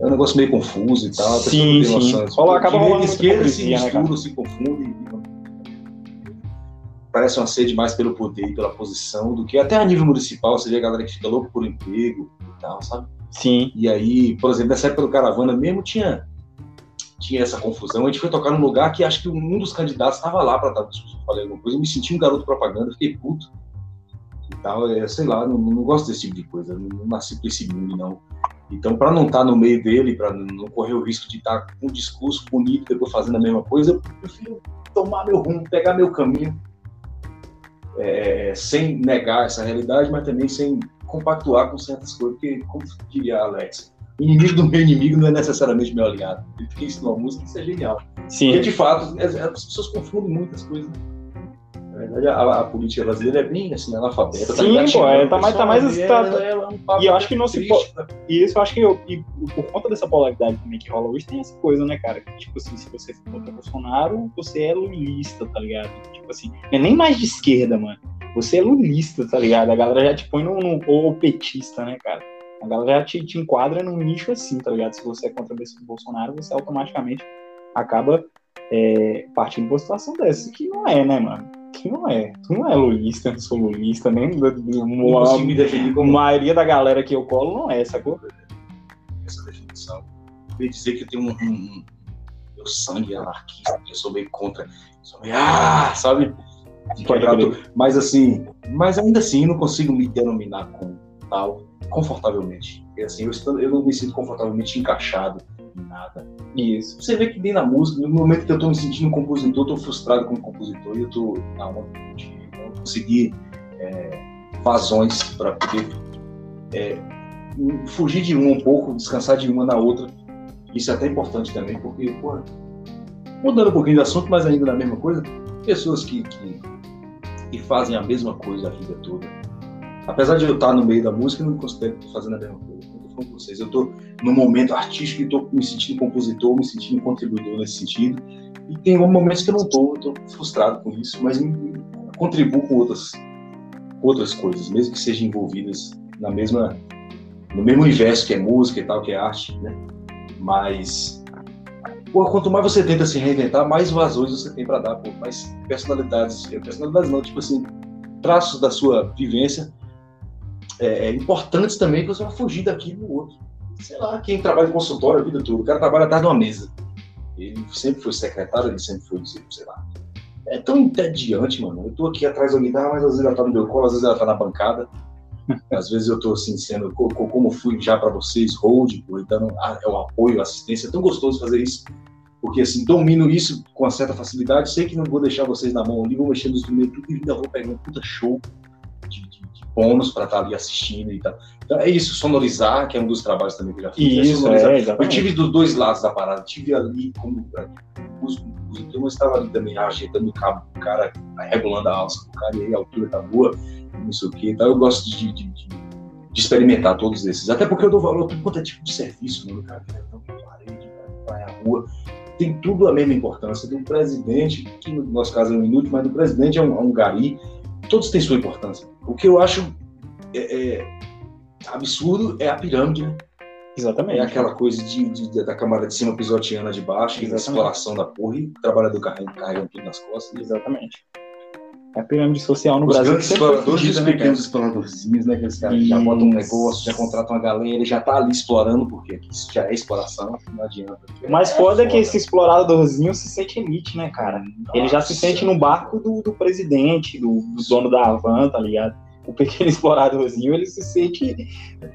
É um negócio meio confuso e tal. Sim, sim. noção. Rola- acaba rolando esquerda se né, cara? misturam, se confundem. e- Parece uma sede mais pelo poder e pela posição do que até a nível municipal. Você vê a galera que fica louco por emprego e tal, sabe? Sim. E aí, por exemplo, nessa época do Caravana mesmo tinha, tinha essa confusão. A gente foi tocar num lugar que acho que um dos candidatos estava lá para dar falei alguma coisa. Eu me senti um garoto propaganda, fiquei puto. E tal, é, sei lá, não, não gosto desse tipo de coisa. Não, não nasci para esse mundo, não. Então, para não estar no meio dele, para não correr o risco de estar com um discurso bonito depois fazendo a mesma coisa, eu prefiro tomar meu rumo, pegar meu caminho, é, sem negar essa realidade, mas também sem compactuar com certas coisas, porque, como diria a Alex, o inimigo do meu inimigo não é necessariamente meu aliado. Ele fica isso numa música, isso é genial. Porque, Sim. de fato, as, as pessoas confundem muitas coisas. Na verdade, a, a política brasileira é bem assim, analfabeta. Sim, ligado? pô, é, tá mais- tá mais- e tá- ela- ela é um e eu acho que não se triste, né? E isso eu acho que eu, e por conta dessa polaridade também que rola hoje, tem essa coisa, né, cara? Que, tipo assim, se você for contra Bolsonaro, você é lulista, tá ligado? Tipo assim, não é nem mais de esquerda, mano. Você é lulista, tá ligado? A galera já te põe no, no ou petista, né, cara? A galera já te, te enquadra num nicho assim, tá ligado? Se você é contra o Bolsonaro, você automaticamente acaba é, partindo por uma situação dessa, que não é, né, mano? Que não é. Tu não é lulista, eu não sou lulista, nem definir a maioria da galera que eu colo não é, sacou? essa definição. Eu dizer que eu tenho um, um, meu sangue é anarquista, eu sou meio contra, sou meio, ah, sabe? Tudo. Mas assim, mas ainda assim não consigo me denominar como tal confortavelmente. Porque, assim, eu, eu não me sinto confortavelmente encaixado em nada. Isso. Você vê que nem na música, no momento que eu tô me sentindo um compositor, eu tô frustrado como compositor e eu tô na onda de não conseguir é, vazões para poder é, fugir de uma um pouco, descansar de uma na outra Isso é até importante também, porque, pô, mudando um pouquinho de assunto, mas ainda na mesma coisa, pessoas que, que, que fazem a mesma coisa a vida toda. Apesar de eu estar no meio da música, eu não me considero fazendo a mesma coisa. Eu falando com vocês. Eu estou num momento artístico e estou me sentindo compositor, me sentindo contribuidor nesse sentido. E tem momentos que eu não estou, estou frustrado com isso, mas me, contribuo com outras, outras coisas, mesmo que sejam envolvidas na mesma, no mesmo universo que é música e tal, que é arte, né? Mas quanto mais você tenta se reinventar, mais vazões você tem para dar, pô, mais personalidades, personalidades não, tipo assim, traços da sua vivência é, é, importantes também que você vai fugir daqui no outro. Sei lá, quem trabalha em consultório a vida toda, o cara trabalha atrás de uma mesa. Ele sempre foi secretário, ele sempre foi, sei lá. É tão entediante, mano. Eu tô aqui atrás da guitarra, mas às vezes ela tá no meu colo, às vezes ela tá na bancada. Às vezes eu tô assim, sendo, como fui já para vocês, hold, dando é o apoio, a assistência. É tão gostoso fazer isso. Porque assim, domino isso com uma certa facilidade, sei que não vou deixar vocês na mão ali, vou mexer nos primeiros tudo e ainda vou pegar um puta show bônus para estar tá ali assistindo e tal. Então é isso, sonorizar, que é um dos trabalhos também que eu já fiz. Isso, é, é eu tive dos dois lados da parada, tive ali como músico, então eu estava ali também ajeitando o cabo do cara, regulando a alça do cara, e aí a altura tá boa, não sei o que. Então eu gosto de, de, de, de, experimentar todos esses. Até porque eu dou valor a tudo quanto é tipo de serviço, né, cara? Então, parede, vai à rua. Tem tudo a mesma importância. Do presidente, que no nosso caso é um inútil, mas do presidente é um, é um gari. Todos têm sua importância. O que eu acho é, é absurdo é a pirâmide, né? Exatamente. É aquela coisa de, de, da camada de cima pisoteando a de baixo, e a exploração da porra, e o trabalhador carregando, carregando tudo nas costas. Exatamente. É a pirâmide social no Os Brasil. grandes exploradores e os né, pequenos exploradorzinhos, né? Que eles caras já botam um negócio, já contratam uma galera, ele já tá ali explorando, porque isso já é exploração, não adianta. É foda é que esse exploradorzinho se sente elite, né, cara? Nossa. Ele já se sente no barco do, do presidente, do, do dono da Havan, tá ligado? o pequeno exploradorzinho, ele se sente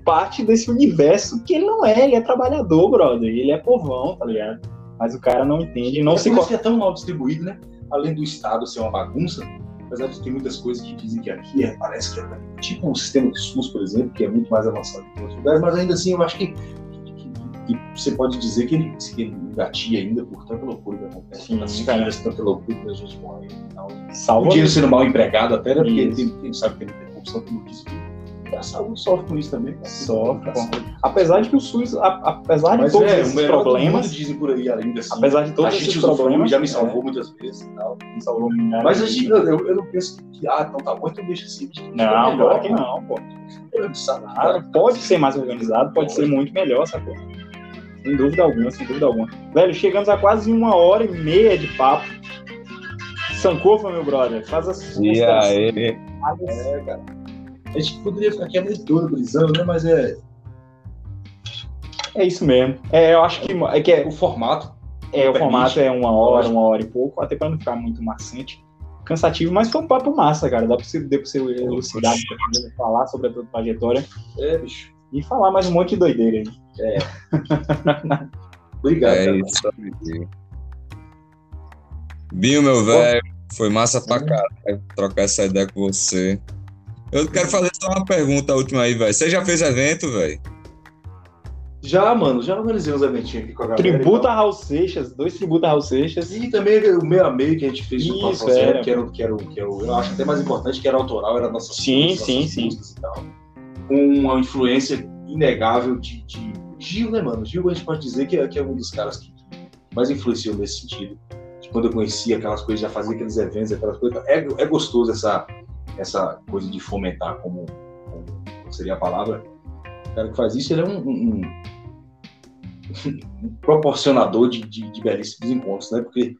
parte desse universo que ele não é, ele é trabalhador, brother, ele é povão, tá ligado? Mas o cara não entende, não é se... Isso é tão mal distribuído, né? Além do Estado ser uma bagunça, apesar de ter muitas coisas que dizem que aqui é, parece que é tipo um sistema de SUS, por exemplo, que é muito mais avançado que outros lugares, mas ainda assim eu acho que, que, que, que você pode dizer que ele, que ele engatia ainda por tanta loucura que acontece, Sim, cara. filhas, tanta loucura que a gente morre. Salva O dinheiro sendo mal empregado até, né? Porque tem, tem, sabe que ele tem corrupção, como disse, e a saúde sofre com isso também. cara. Sofre, pô. Apesar de que o SUS, a- apesar de Mas todos é, esses o melhor do problemas, dizem por aí ainda assim. apesar de a todos gente esses problemas, já me é, salvou muitas vezes e tal. me salvou milhares Mas a gente, eu, eu não penso que, ah, então tá bom, então deixa assim. Não, claro que não, pô. Claro, pode ser mais organizado, pode ser muito melhor, sacou? Sem dúvida alguma, sem dúvida alguma. Velho, chegamos a quase uma hora e meia de papo. Sankofa, meu brother, faz as E aí? É, cara. A gente poderia ficar aqui a noite toda brisando, né? Mas é É isso mesmo. É, eu acho que é, que é, o formato. é, o permite. formato é uma hora, uma hora e pouco, até pra não ficar muito maçante, cansativo, mas foi um papo massa, cara. Dá pra você, deu pra você elucidar, falar sobre a tua trajetória É, bicho. e falar mais um monte de doideira aí. Obrigado, É cara. isso. Binho, meu velho, foi massa pra caralho trocar essa ideia com você. Eu quero fazer só uma pergunta última aí, velho. Você já fez evento, velho? Já, mano, já organizei uns eventinhos aqui com a galera. Tributa a Raul Seixas, dois tributa a Raul Seixas. E também o meio a meio que a gente fez Isso, com o Rafael, era. que era, o- que era, o- que era, eu acho até mais importante, que era autoral, era nossas Sim, nossas sim, sim. e tal. Com uma influência inegável de, de Gil, né, mano? Gil a gente pode dizer que é, que é um dos caras que mais influenciou nesse sentido. De quando eu conhecia aquelas coisas, já fazia aqueles eventos, aquelas coisas. É, é gostoso essa, essa coisa de fomentar, como, como seria a palavra. O cara que faz isso, ele é um, um- um proporcionador de, de, de belíssimos encontros, né? Porque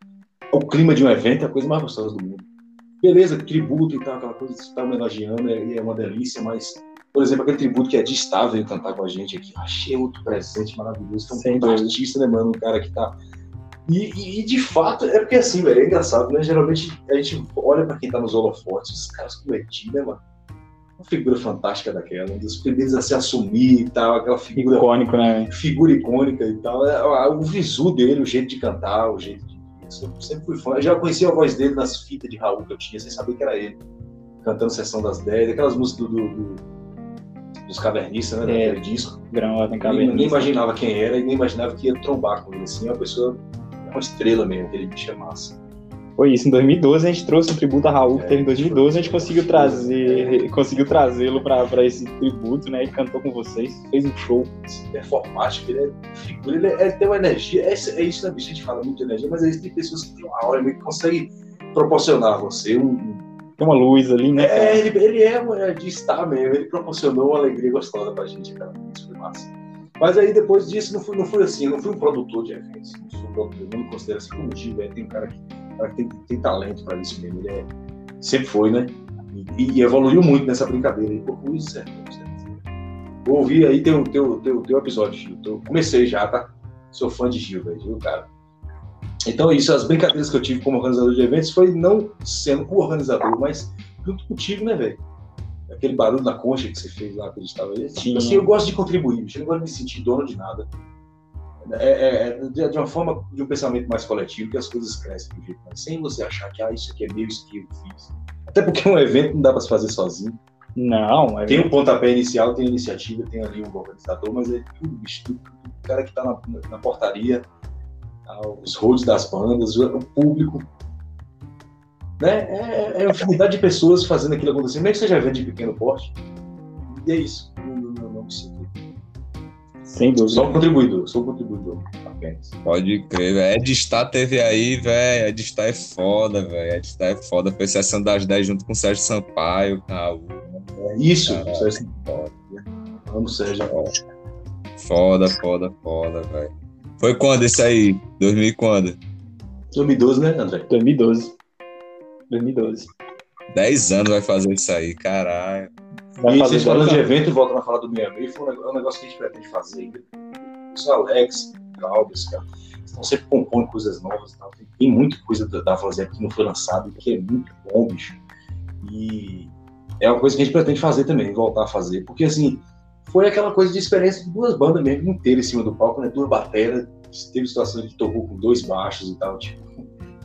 o clima de um evento é a coisa mais gostosa do mundo. Beleza, tributo e tal, aquela coisa que você está homenageando é, é uma delícia, mas, por exemplo, aquele tributo que é de Está veio cantar com a gente aqui, achei outro presente maravilhoso. Que é um artista, né, mano? Um cara que tá. E, e- e, de fato, é porque assim, velho, é engraçado, né? Geralmente a gente olha pra quem tá nos holofotes, os caras como Eti, né, mano? Uma figura fantástica daquela, um dos primeiros a se assumir e tal, aquela figura Icônico, né, figura icônica e tal. É, O visu dele, o jeito de cantar, o jeito de. Eu sempre fui fã. Eu já conhecia a voz dele nas fitas de Raul que eu tinha, sem saber que era ele. Cantando Sessão das 10, aquelas músicas do, do, do dos cavernistas, né? É. Daquele disco. Grão Ordem Nem, Cavernícola. nem imaginava quem era e nem imaginava que ia trombar com ele. Assim, é uma pessoa, é uma estrela mesmo, aquele bicho é massa. Foi isso, em 2012 a gente trouxe um tributo a Raul, que É, teve em 2012, a gente conseguiu trazer, conseguiu trazê-lo pra esse tributo, né? Ele cantou com vocês, fez um show. Performático, ele é figura, ele, é, ele tem uma energia. É, é isso, né, bicho? A gente fala muito de energia, mas aí tem pessoas que têm uma aura que conseguem proporcionar a você um. Tem uma luz ali, né? É, ele, ele é é de estar mesmo, ele proporcionou uma alegria gostosa pra gente, cara. Isso foi massa. Mas aí depois disso não fui, não fui assim, eu não fui um produtor de eventos, não sou um produtor, não me considero assim como o Gil, velho. Tem um cara que, cara que tem, tem talento pra isso mesmo, ele é, sempre foi, né? E, e evoluiu muito nessa brincadeira aí, pô, foi certo, certo. Vou ouvir aí teu, teu, teu, teu episódio, Gil. Eu comecei já, tá? Sou fã de Gil, velho, viu, cara? Então é isso, as brincadeiras que eu tive como organizador de eventos foi não sendo o organizador, mas junto contigo, né, velho? Aquele barulho na concha que você fez lá que a gente tava aí. Sim. Assim, eu gosto de contribuir, eu não gosto de me sentir dono de nada. É, é- é de de uma forma, de um pensamento mais coletivo, que as coisas crescem do jeito, mas sem você achar que ah, isso aqui é meu, isso aqui eu fiz. Até porque um evento não dá pra se fazer sozinho. Não, é Tem um pontapé inicial, tem a iniciativa, tem ali um organizador, mas é tudo, bicho, tudo, tudo. o cara que tá na, na portaria, ah, os roads das bandas, o público. Né? É, é uma infinidade de pessoas fazendo aquilo acontecer, mesmo que seja evento de pequeno porte. E é isso. Não, não, não, não me sinto. sem dúvida. Sou um contribuidor, sou um contribuidor apenas. Pode crer, velho. Edistar teve aí, velho. Edistar é foda, velho. Edistar é foda. Foi sessão das 10 junto com o Sérgio Sampaio. Raul. É isso, Caralho. Sérgio. Vamos, Sérgio. Foda, foda, foda, velho. Foi quando isso aí? 2000 e quando? 2012, né, André? 2012. 2012. 10 anos vai fazer isso aí, caralho. Vai fazer vocês falando 10 de evento, voltando a falar do meio a meio, foi um negócio, é um negócio que a gente pretende fazer ainda. Os Alex, Cláudio, cara, estão sempre compondo coisas novas e tal. Tem, tem muita coisa da, da Fazenda que não foi lançada e que é muito bom, bicho. E é uma coisa que a gente pretende fazer também, voltar a fazer. Porque, assim, foi aquela coisa de experiência de duas bandas mesmo, inteiras em cima do palco, né? Duas bateras. Teve situações que tocou com dois baixos e tal, tipo.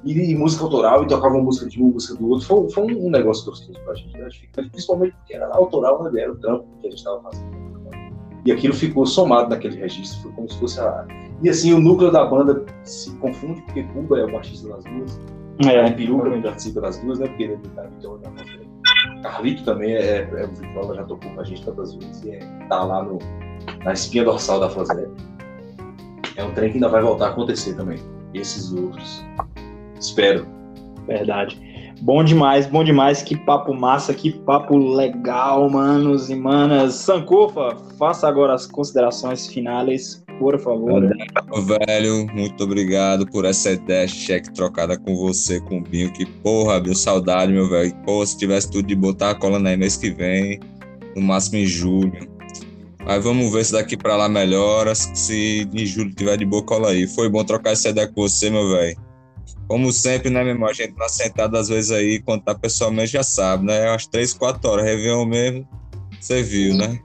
E, e música autoral, e tocava uma música de um, música do outro. Foi, foi um, um negócio gostoso pra gente, gratificante, principalmente porque era autoral, né? Era o trampo que a gente estava fazendo. E aquilo ficou somado naquele registro, foi como se fosse a. E assim, o núcleo da banda se confunde, porque Cuba é o baixista das duas, É, é, Peru também participa das duas, né? Porque ele tá então na nossa. Carlito também é, é o virtual, já tocou com a gente tantas vezes e é, tá lá no, na espinha dorsal da Fazenda. É um trem que ainda vai voltar a acontecer também. E esses outros. Espero. Verdade. Bom demais, bom demais. Que papo massa, que papo legal, manos e manas. Sankofa, faça agora as considerações finais, por favor. Velho, muito obrigado por essa ideia cheque trocada com você, com o Binho. Que porra, Binho, saudade, meu velho. Pô, se tivesse tudo de botar a cola aí mês que vem, no máximo em julho. Mas vamos ver se daqui pra lá melhora. Se em julho tiver de boa, cola aí. Foi bom trocar essa ideia com você, meu velho. Como sempre, né, meu irmão? A gente tá sentado às vezes aí, quando tá pessoalmente, já sabe, né? Umas 3, 4 horas. Réveillon mesmo, você viu, né?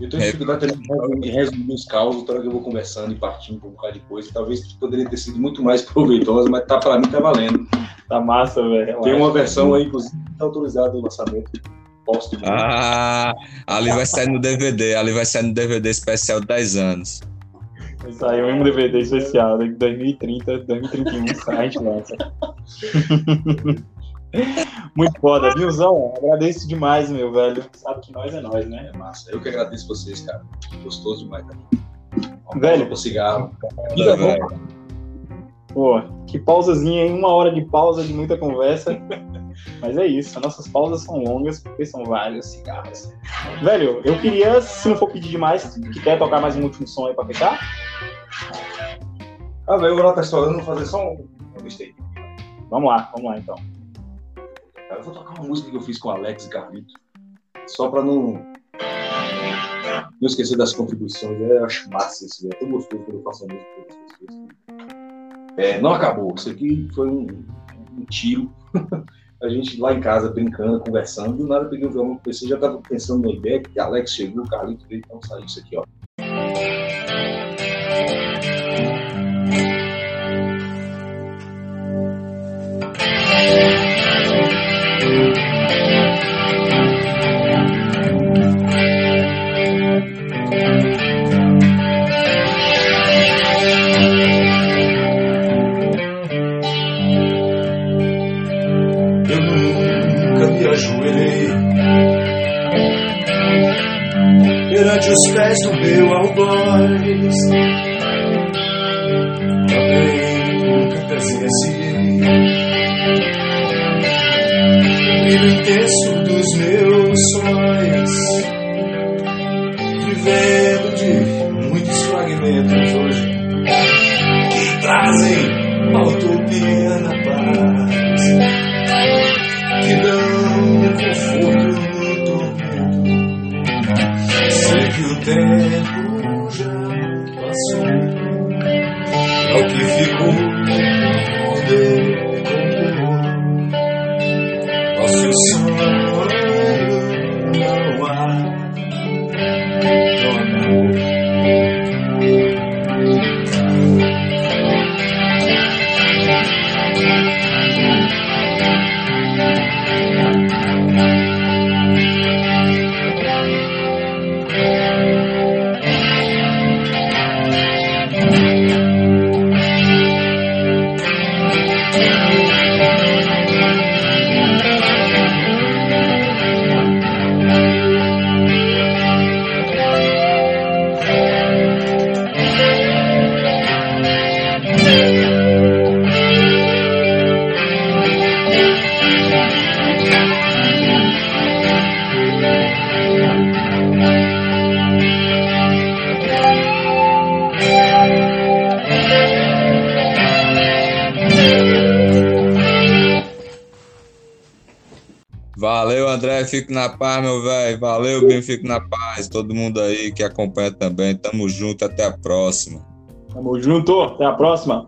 Eu tenho dificuldade também de resumir os causos, toda hora que eu vou conversando e partindo por um bocado de coisa. Talvez poderia ter sido muito mais proveitosa, mas tá, pra mim tá valendo. Tá massa, velho. Tem uma versão aí, inclusive, que tá autorizada no lançamento. Posto de Ah, ali vai sair no DVD, ali vai sair no DVD especial de 10 anos. Vai sair um DVD especial, de 2030, 2031, sai, a gente lança. Muito foda. Nilzão, agradeço demais, meu velho. Sabe que nós é nós, né? É massa. Eu que agradeço vocês, cara. Gostoso demais, cara. Uma Velho. pro cigarro. Vida, velho. Pô, que pausazinha, hein? Uma hora de pausa, de muita conversa. Mas é isso, as nossas pausas são longas porque são vários cigarros. Velho, eu queria, se não for pedir demais, que quer tocar mais um último som aí pra fechar? Ah, velho, vou lá tá estourando, vou fazer só um, um mistake. Vamos lá, vamos lá então. Cara, eu vou tocar uma música que eu fiz com o Alex e Carlito. Só pra não. Não esquecer das contribuições. Eu acho massa isso, é tão gostoso quando eu faço a música as pessoas. É, não acabou. Isso aqui foi um, um tiro. a gente lá em casa brincando, conversando. Do nada eu peguei o violão PC, já tava pensando na ideia, que Alex chegou, o Carlito veio, então saiu isso aqui, ó. Pés do meu algoz. Também nunca presenciei. O brilho intenso dos meus sonhos. Vivendo de muitos fragmentos paz, meu velho. Valeu, bem, fico na paz. Todo mundo aí que acompanha também. Tamo junto. Até a próxima. Tamo junto. Até a próxima.